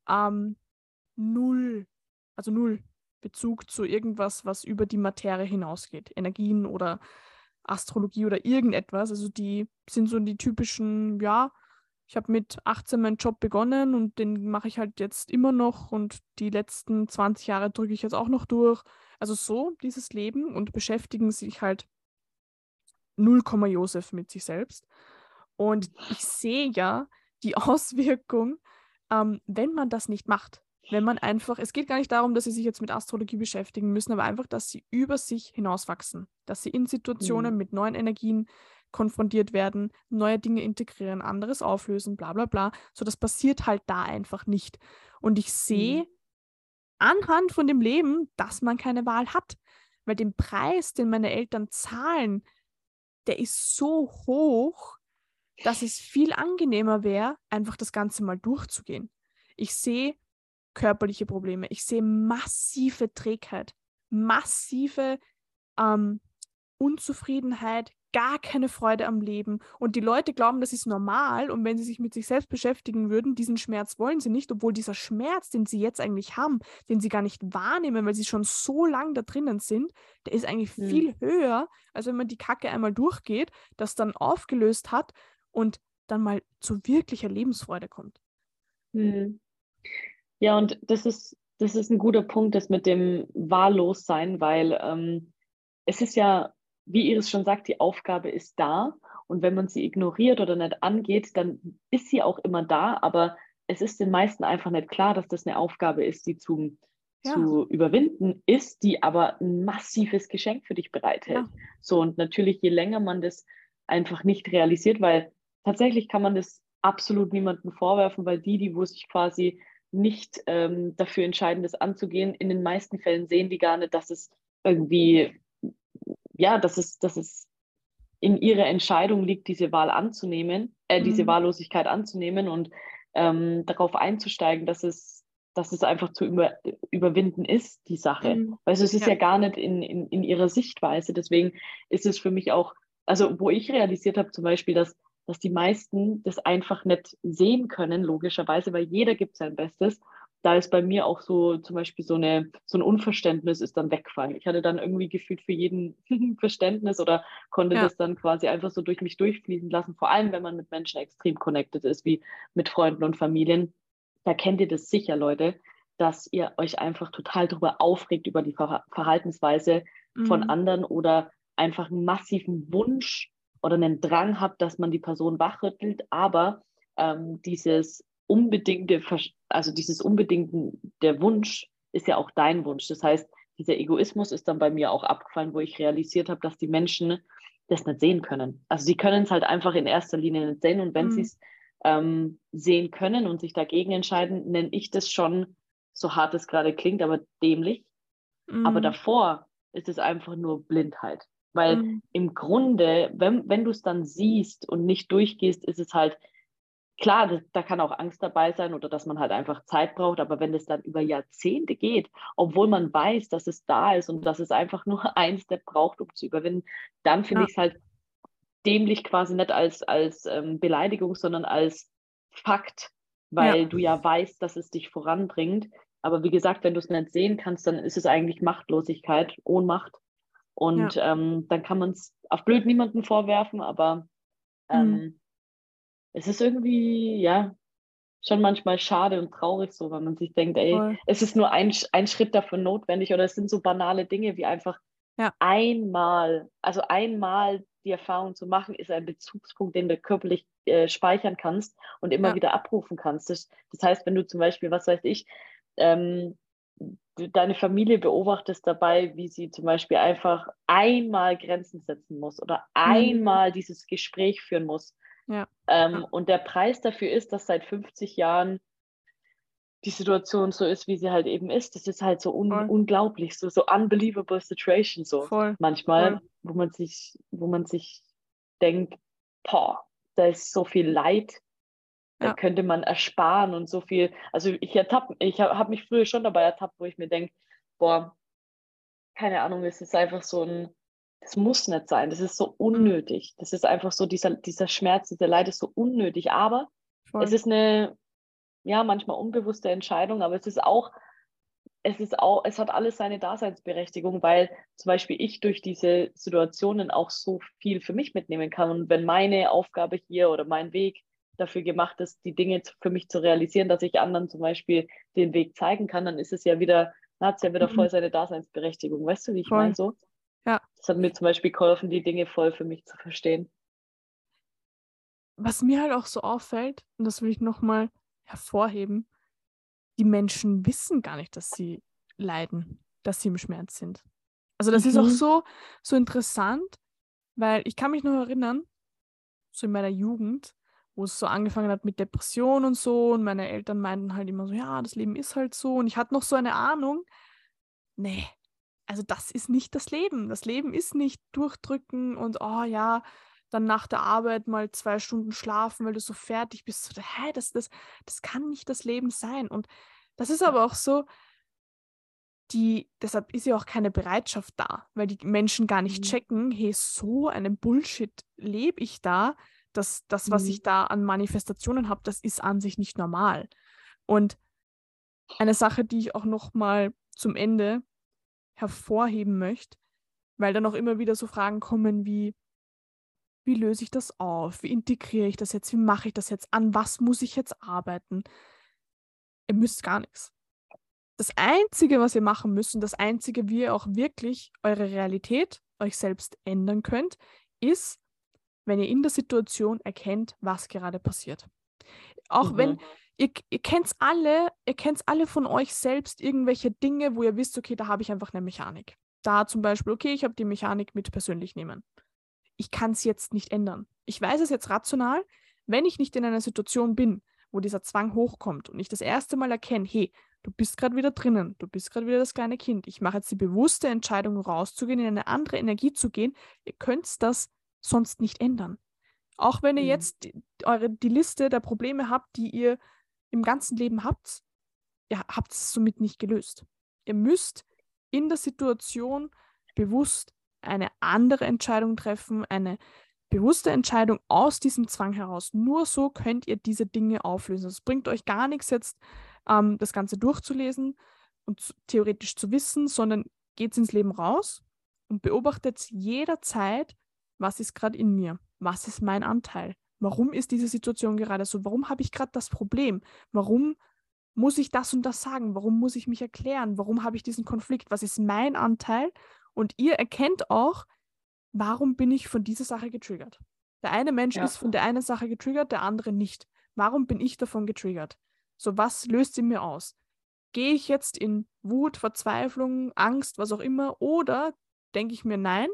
ähm, null, also null Bezug zu irgendwas, was über die Materie hinausgeht. Energien oder Astrologie oder irgendetwas. Also die sind so die typischen, ja, ich habe mit 18 meinen Job begonnen und den mache ich halt jetzt immer noch und die letzten 20 Jahre drücke ich jetzt auch noch durch. Also so dieses Leben und beschäftigen sich halt 0, Josef mit sich selbst. Und ich sehe ja die Auswirkung, ähm, wenn man das nicht macht. Wenn man einfach, es geht gar nicht darum, dass sie sich jetzt mit Astrologie beschäftigen müssen, aber einfach, dass sie über sich hinauswachsen, dass sie in Situationen Mhm. mit neuen Energien konfrontiert werden, neue Dinge integrieren, anderes auflösen, bla bla bla. So, das passiert halt da einfach nicht. Und ich sehe Mhm. anhand von dem Leben, dass man keine Wahl hat. Weil den Preis, den meine Eltern zahlen, der ist so hoch, dass es viel angenehmer wäre, einfach das Ganze mal durchzugehen. Ich sehe körperliche Probleme, ich sehe massive Trägheit, massive ähm, Unzufriedenheit, gar keine Freude am Leben. Und die Leute glauben, das ist normal. Und wenn sie sich mit sich selbst beschäftigen würden, diesen Schmerz wollen sie nicht, obwohl dieser Schmerz, den sie jetzt eigentlich haben, den sie gar nicht wahrnehmen, weil sie schon so lang da drinnen sind, der ist eigentlich Mhm. viel höher, als wenn man die Kacke einmal durchgeht, das dann aufgelöst hat und dann mal zu wirklicher Lebensfreude kommt. Mhm. Ja, und das ist, das ist ein guter Punkt, das mit dem Wahllossein, weil ähm, es ist ja, wie Iris schon sagt, die Aufgabe ist da. Und wenn man sie ignoriert oder nicht angeht, dann ist sie auch immer da, aber es ist den meisten einfach nicht klar, dass das eine Aufgabe ist, die zu, Ja. zu überwinden ist, die aber ein massives Geschenk für dich bereithält. Ja. So, und natürlich, je länger man das einfach nicht realisiert, weil tatsächlich kann man das absolut niemanden vorwerfen, weil die, die wo sich quasi nicht ähm, dafür entscheiden, das anzugehen, in den meisten Fällen sehen die gar nicht, dass es irgendwie, ja, dass es, dass es in ihrer Entscheidung liegt, diese Wahl anzunehmen, äh, diese mhm. Wahllosigkeit anzunehmen und ähm, darauf einzusteigen, dass es, dass es einfach zu über, überwinden ist, die Sache. Mhm. Weil also es ist ja, ja gar nicht in, in, in ihrer Sichtweise. Deswegen ist es für mich auch, also wo ich realisiert habe zum Beispiel, dass, dass die meisten das einfach nicht sehen können, logischerweise, weil jeder gibt sein Bestes da ist bei mir auch so zum Beispiel so, eine, so ein Unverständnis ist dann weggefallen. Ich hatte dann irgendwie gefühlt für jeden Verständnis oder konnte ja. das dann quasi einfach so durch mich durchfließen lassen, vor allem wenn man mit Menschen extrem connected ist, wie mit Freunden und Familien. Da kennt ihr das sicher, Leute, dass ihr euch einfach total darüber aufregt, über die Ver Verhaltensweise mhm. von anderen oder einfach einen massiven Wunsch oder einen Drang habt, dass man die Person wachrüttelt, aber ähm, dieses unbedingte, also dieses unbedingte, der Wunsch ist ja auch dein Wunsch. Das heißt, dieser Egoismus ist dann bei mir auch abgefallen, wo ich realisiert habe, dass die Menschen das nicht sehen können. Also sie können es halt einfach in erster Linie nicht sehen und wenn mhm. sie es ähm, sehen können und sich dagegen entscheiden, nenne ich das schon, so hart es gerade klingt, aber dämlich. Mhm. Aber davor ist es einfach nur Blindheit. Weil mhm. im Grunde, wenn, wenn du es dann siehst und nicht durchgehst, ist es halt, klar, das, da kann auch Angst dabei sein oder dass man halt einfach Zeit braucht, aber wenn es dann über Jahrzehnte geht, obwohl man weiß, dass es da ist und dass es einfach nur ein Step braucht, um zu überwinden, dann finde ja. ich es halt dämlich quasi nicht als, als ähm, Beleidigung, sondern als Fakt, weil ja. du ja weißt, dass es dich voranbringt. Aber wie gesagt, wenn du es nicht sehen kannst, dann ist es eigentlich Machtlosigkeit, Ohnmacht. Und ja. ähm, dann kann man es auf blöd niemanden vorwerfen, aber ähm, mhm es ist irgendwie, ja, schon manchmal schade und traurig so, weil man sich denkt, ey, Voll. es ist nur ein, ein Schritt davon notwendig oder es sind so banale Dinge wie einfach ja. einmal, also einmal die Erfahrung zu machen, ist ein Bezugspunkt, den du körperlich äh, speichern kannst und immer ja. wieder abrufen kannst. Das, das, heißt, wenn du zum Beispiel, was weiß ich, ähm, deine Familie beobachtest dabei, wie sie zum Beispiel einfach einmal Grenzen setzen muss oder mhm. einmal dieses Gespräch führen muss ja. Ähm, Und der Preis dafür ist, dass seit 50 Jahren die Situation so ist, wie sie halt eben ist. Das ist halt so un unglaublich, so, so unbelievable situation so Voll. manchmal, Voll. wo man sich, wo man sich denkt, boah, da ist so viel Leid, da könnte man ersparen und so viel. Also ich ertappe, ich habe hab mich früher schon dabei ertappt, wo ich mir denke, boah, keine Ahnung, es ist einfach so ein das muss nicht sein, das ist so unnötig. Das ist einfach so, dieser, dieser Schmerz, dieser Leid ist so unnötig. Aber Voll. es ist eine, ja, manchmal unbewusste Entscheidung, aber es ist auch, es ist auch, es hat alles seine Daseinsberechtigung, weil zum Beispiel ich durch diese Situationen auch so viel für mich mitnehmen kann. Und wenn meine Aufgabe hier oder mein Weg dafür gemacht ist, die Dinge für mich zu realisieren, dass ich anderen zum Beispiel den Weg zeigen kann, dann ist es ja wieder, dann hat es ja wieder voll mhm. seine Daseinsberechtigung. Weißt du, wie ich meine so? Ja. Das hat mir zum Beispiel geholfen, die Dinge voll für mich zu verstehen. Was mir halt auch so auffällt, und das will ich nochmal hervorheben, die Menschen wissen gar nicht, dass sie leiden, dass sie im Schmerz sind. Also das mhm. ist auch mhm. so, so interessant, weil ich kann mich noch erinnern, so in meiner Jugend, wo es so angefangen hat mit Depression und so, und meine Eltern meinten halt immer so, ja, das Leben ist halt so, und ich hatte noch so eine Ahnung, nee, also das ist nicht das Leben. Das Leben ist nicht durchdrücken und oh ja, dann nach der Arbeit mal zwei Stunden schlafen, weil du so fertig bist. Hä, das, das, das kann nicht das Leben sein. Und das ist aber auch so, die, deshalb ist ja auch keine Bereitschaft da, weil die Menschen gar nicht mhm. checken, hey, so einen Bullshit lebe ich da, dass das, was mhm. ich da an Manifestationen habe, das ist an sich nicht normal. Und eine Sache, die ich auch noch mal zum Ende hervorheben möchte, weil dann auch immer wieder so Fragen kommen wie, wie löse ich das auf? Wie integriere ich das jetzt? Wie mache ich das jetzt? An was muss ich jetzt arbeiten? Ihr müsst gar nichts. Das Einzige, was ihr machen müsst, und das Einzige, wie ihr auch wirklich eure Realität euch selbst ändern könnt, ist, wenn ihr in der Situation erkennt, was gerade passiert. Auch mhm. wenn ihr, ihr kennt alle, ihr kennt alle von euch selbst irgendwelche Dinge, wo ihr wisst, okay, da habe ich einfach eine Mechanik. Da zum Beispiel, okay, ich habe die Mechanik mit persönlich nehmen. Ich kann es jetzt nicht ändern. Ich weiß es jetzt rational, Wenn ich nicht in einer Situation bin, wo dieser Zwang hochkommt und ich das erste Mal erkenne, hey, du bist gerade wieder drinnen, du bist gerade wieder das kleine Kind, ich mache jetzt die bewusste Entscheidung, rauszugehen, in eine andere Energie zu gehen, ihr könnt das sonst nicht ändern. Auch wenn ihr mhm. jetzt die, eure, die Liste der Probleme habt, die ihr im ganzen Leben habt, ihr habt es somit nicht gelöst. Ihr müsst in der Situation bewusst eine andere Entscheidung treffen, eine bewusste Entscheidung aus diesem Zwang heraus. Nur so könnt ihr diese Dinge auflösen. Es bringt euch gar nichts jetzt, ähm, das Ganze durchzulesen und zu, theoretisch zu wissen, sondern geht ins Leben raus und beobachtet jederzeit, was ist gerade in mir, was ist mein Anteil, warum ist diese Situation gerade so, warum habe ich gerade das Problem, warum muss ich das und das sagen, warum muss ich mich erklären, warum habe ich diesen Konflikt, was ist mein Anteil und ihr erkennt auch, warum bin ich von dieser Sache getriggert. Der eine Mensch ja. ist von der einen Sache getriggert, der andere nicht. Warum bin ich davon getriggert? So, was löst sie mir aus? Gehe ich jetzt in Wut, Verzweiflung, Angst, was auch immer, oder denke ich mir, nein,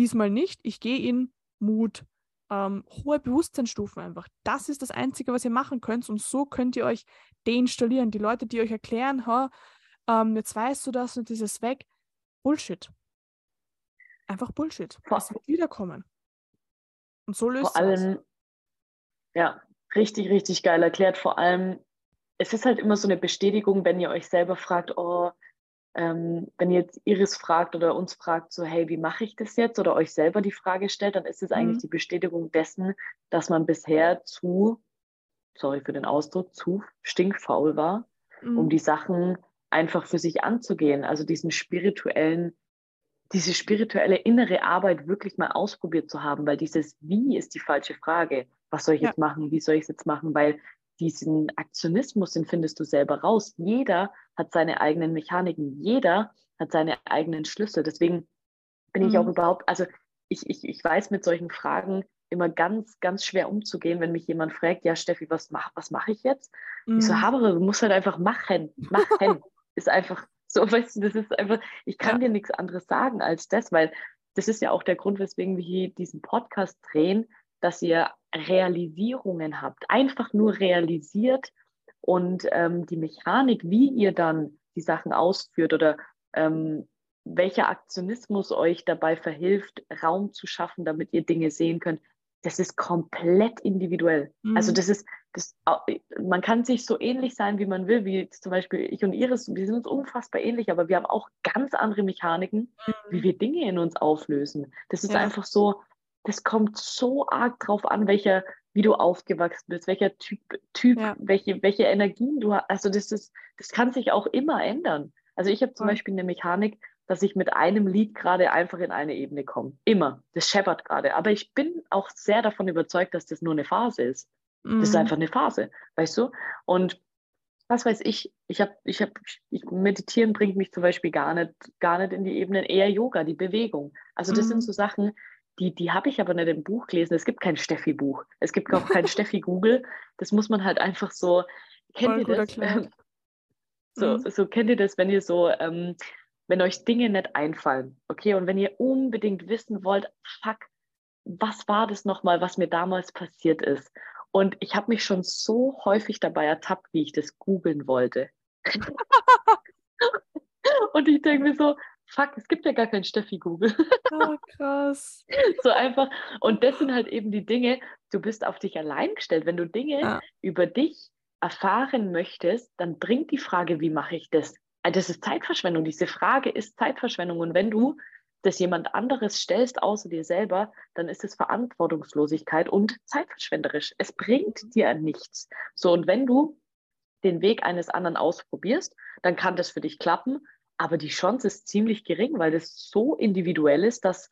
diesmal nicht, ich gehe in Mut, ähm, hohe Bewusstseinsstufen einfach. Das ist das Einzige, was ihr machen könnt und so könnt ihr euch deinstallieren. Die Leute, die euch erklären, ähm, jetzt weißt du das und dieses weg, Bullshit. Einfach Bullshit. Es wird wiederkommen. Und so löst Vor allem, ja, richtig, richtig geil erklärt. Vor allem, es ist halt immer so eine Bestätigung, wenn ihr euch selber fragt, oh, ähm, wenn ihr jetzt Iris fragt oder uns fragt, so, hey, wie mache ich das jetzt? Oder euch selber die Frage stellt, dann ist es mhm. eigentlich die Bestätigung dessen, dass man bisher zu, sorry für den Ausdruck, zu stinkfaul war, mhm. um die Sachen einfach für sich anzugehen. Also diesen spirituellen diese spirituelle innere Arbeit wirklich mal ausprobiert zu haben, weil dieses Wie ist die falsche Frage. Was soll ich ja. jetzt machen? Wie soll ich es jetzt machen? Weil diesen Aktionismus, den findest du selber raus. Jeder hat seine eigenen Mechaniken. Jeder hat seine eigenen Schlüssel. Deswegen bin mhm. ich auch mhm. überhaupt, also ich, ich, ich weiß mit solchen Fragen immer ganz, ganz schwer umzugehen, wenn mich jemand fragt, ja Steffi, was, mach, was mache ich jetzt? Mhm. Ich so, mhm. Habere, du musst halt einfach machen. Machen ist einfach so, weißt du, das ist einfach, ich kann ja. dir nichts anderes sagen als das, weil das ist ja auch der Grund, weswegen wir hier diesen Podcast drehen, dass ihr Realisierungen habt, einfach nur realisiert und ähm, die Mechanik, wie ihr dann die Sachen ausführt oder ähm, welcher Aktionismus euch dabei verhilft, Raum zu schaffen, damit ihr Dinge sehen könnt, das ist komplett individuell. Also mhm. Also das ist, das, man kann sich so ähnlich sein, wie man will, wie zum Beispiel ich und Iris, wir sind uns unfassbar ähnlich, aber wir haben auch ganz andere Mechaniken, mhm. wie wir Dinge in uns auflösen. Das ist ja. einfach so, das kommt so arg drauf an, welcher, wie du aufgewachsen bist, welcher Typ, typ ja. welche, welche Energien du hast. Also das ist, das kann sich auch immer ändern. Also ich habe zum ja. Beispiel eine Mechanik, dass ich mit einem Lied gerade einfach in eine Ebene komme. Immer. Das scheppert gerade. Aber ich bin auch sehr davon überzeugt, dass das nur eine Phase ist. Mhm. Das ist mhm. einfach eine Phase, weißt du? Und was weiß ich, ich habe, ich habe, ich, meditieren bringt mich zum Beispiel gar nicht, gar nicht in die Ebenen, eher Yoga, die Bewegung. Also das mhm. sind so Sachen, die, die habe ich aber nicht im Buch gelesen. Es gibt kein Steffi-Buch. Es gibt auch kein Steffi-Google. Das muss man halt einfach so, kennt Voll ihr das? so, mhm. so kennt ihr das, wenn ihr so ähm, wenn euch Dinge nicht einfallen, okay, und wenn ihr unbedingt wissen wollt, fuck, was war das nochmal, was mir damals passiert ist? Und ich habe mich schon so häufig dabei ertappt, wie ich das googeln wollte. und ich denke mir so, fuck, es gibt ja gar kein Steffi-Google. oh, krass. So einfach. Und das sind halt eben die Dinge, du bist auf dich allein gestellt. Wenn du Dinge ja. über dich erfahren möchtest, dann bringt die Frage, wie mache ich das, äh, das ist Zeitverschwendung. Diese Frage ist Zeitverschwendung. Und wenn du das jemand anderes stellst außer dir selber, dann ist es Verantwortungslosigkeit und zeitverschwenderisch. Es bringt mhm. dir nichts. So, und wenn du den Weg eines anderen ausprobierst, dann kann das für dich klappen. Aber die Chance ist ziemlich gering, weil das so individuell ist, dass,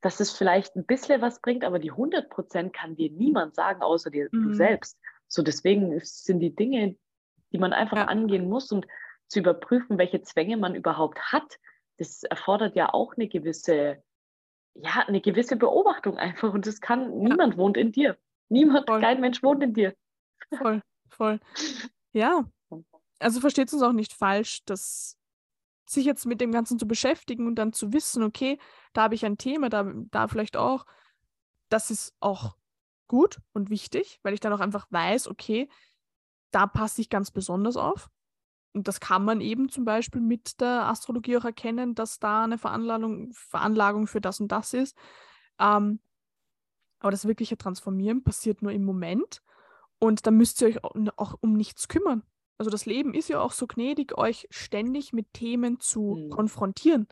dass es vielleicht ein bisschen was bringt, aber die 100 Prozent kann dir niemand sagen, außer dir mhm. du selbst. So, deswegen sind die Dinge, die man einfach ja. angehen muss. Und zu überprüfen, welche Zwänge man überhaupt hat, das erfordert ja auch eine gewisse, ja, eine gewisse Beobachtung einfach. Und das kann, ja. niemand wohnt in dir. Niemand, voll. kein Mensch wohnt in dir. Voll, voll. Ja. Also versteht uns auch nicht falsch, dass sich jetzt mit dem Ganzen zu beschäftigen und dann zu wissen, okay, da habe ich ein Thema, da, da vielleicht auch, das ist auch gut und wichtig, weil ich dann auch einfach weiß, okay, da passe ich ganz besonders auf. Und das kann man eben zum Beispiel mit der Astrologie auch erkennen, dass da eine Veranlagung, Veranlagung für das und das ist. Ähm, aber das wirkliche Transformieren passiert nur im Moment. Und da müsst ihr euch auch um nichts kümmern. Also das Leben ist ja auch so gnädig, euch ständig mit Themen zu mhm. konfrontieren.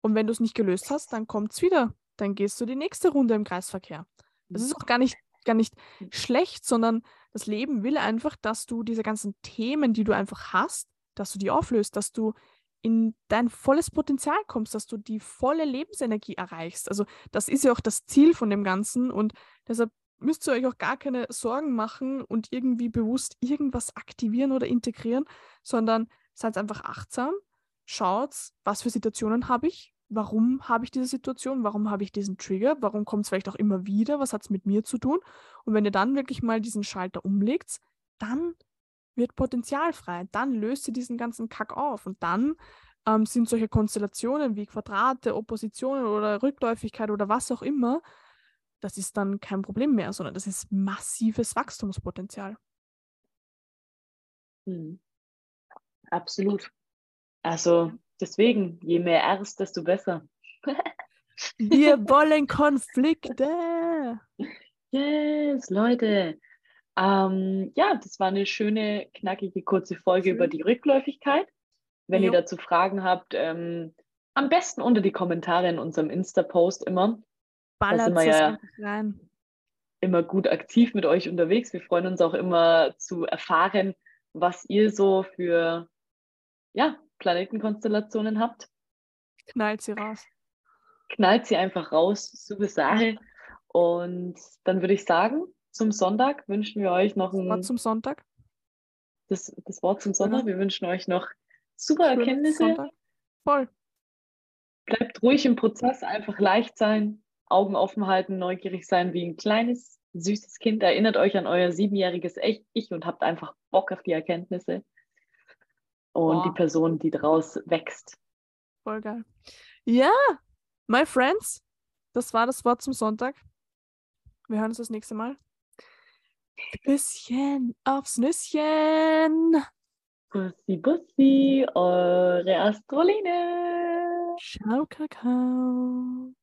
Und wenn du es nicht gelöst hast, dann kommt es wieder. Dann gehst du die nächste Runde im Kreisverkehr. Das ist mhm. auch gar nicht, gar nicht hm. schlecht, sondern das Leben will einfach, dass du diese ganzen Themen, die du einfach hast, dass du die auflöst, dass du in dein volles Potenzial kommst, dass du die volle Lebensenergie erreichst. Also das ist ja auch das Ziel von dem Ganzen und deshalb müsst ihr euch auch gar keine Sorgen machen und irgendwie bewusst irgendwas aktivieren oder integrieren, sondern seid einfach achtsam, schaut, was für Situationen habe ich, warum habe ich diese Situation, warum habe ich diesen Trigger, warum kommt es vielleicht auch immer wieder, was hat es mit mir zu tun. Und wenn ihr dann wirklich mal diesen Schalter umlegt, dann wird Potenzial frei, dann löst ihr diesen ganzen Kack auf und dann ähm, sind solche Konstellationen wie Quadrate, Oppositionen oder Rückläufigkeit oder was auch immer, das ist dann kein Problem mehr, sondern das ist massives Wachstumspotenzial. Hm. Absolut. Also Deswegen, je mehr Rs, desto besser. Wir wollen Konflikte. Yes, Leute. Ähm, ja, das war eine schöne, knackige, kurze Folge Schön. über die Rückläufigkeit. Wenn jo. ihr dazu Fragen habt, ähm, am besten unter die Kommentare in unserem Insta-Post immer. Ballert wir ja rein. immer gut aktiv mit euch unterwegs. Wir freuen uns auch immer zu erfahren, was ihr so für ja, Planetenkonstellationen habt. Knallt sie raus. Knallt sie einfach raus, super Sache. Und dann würde ich sagen, zum Sonntag wünschen wir euch noch ein. Das Wort zum Sonntag. Das, das Wort zum Sonntag. Ja. Wir wünschen euch noch super Erkenntnisse. Sonntag. Voll. Bleibt ruhig im Prozess, einfach leicht sein, Augen offen halten, neugierig sein wie ein kleines, süßes Kind. Erinnert euch an euer siebenjähriges Ich und habt einfach Bock auf die Erkenntnisse und Boah. die Person, die daraus wächst. Voll geil. Ja, my friends, das war das Wort zum Sonntag. Wir hören uns das nächste Mal. Bisschen aufs Nüsschen. Bussi, Bussi, eure Astroline. Ciao, Kakao.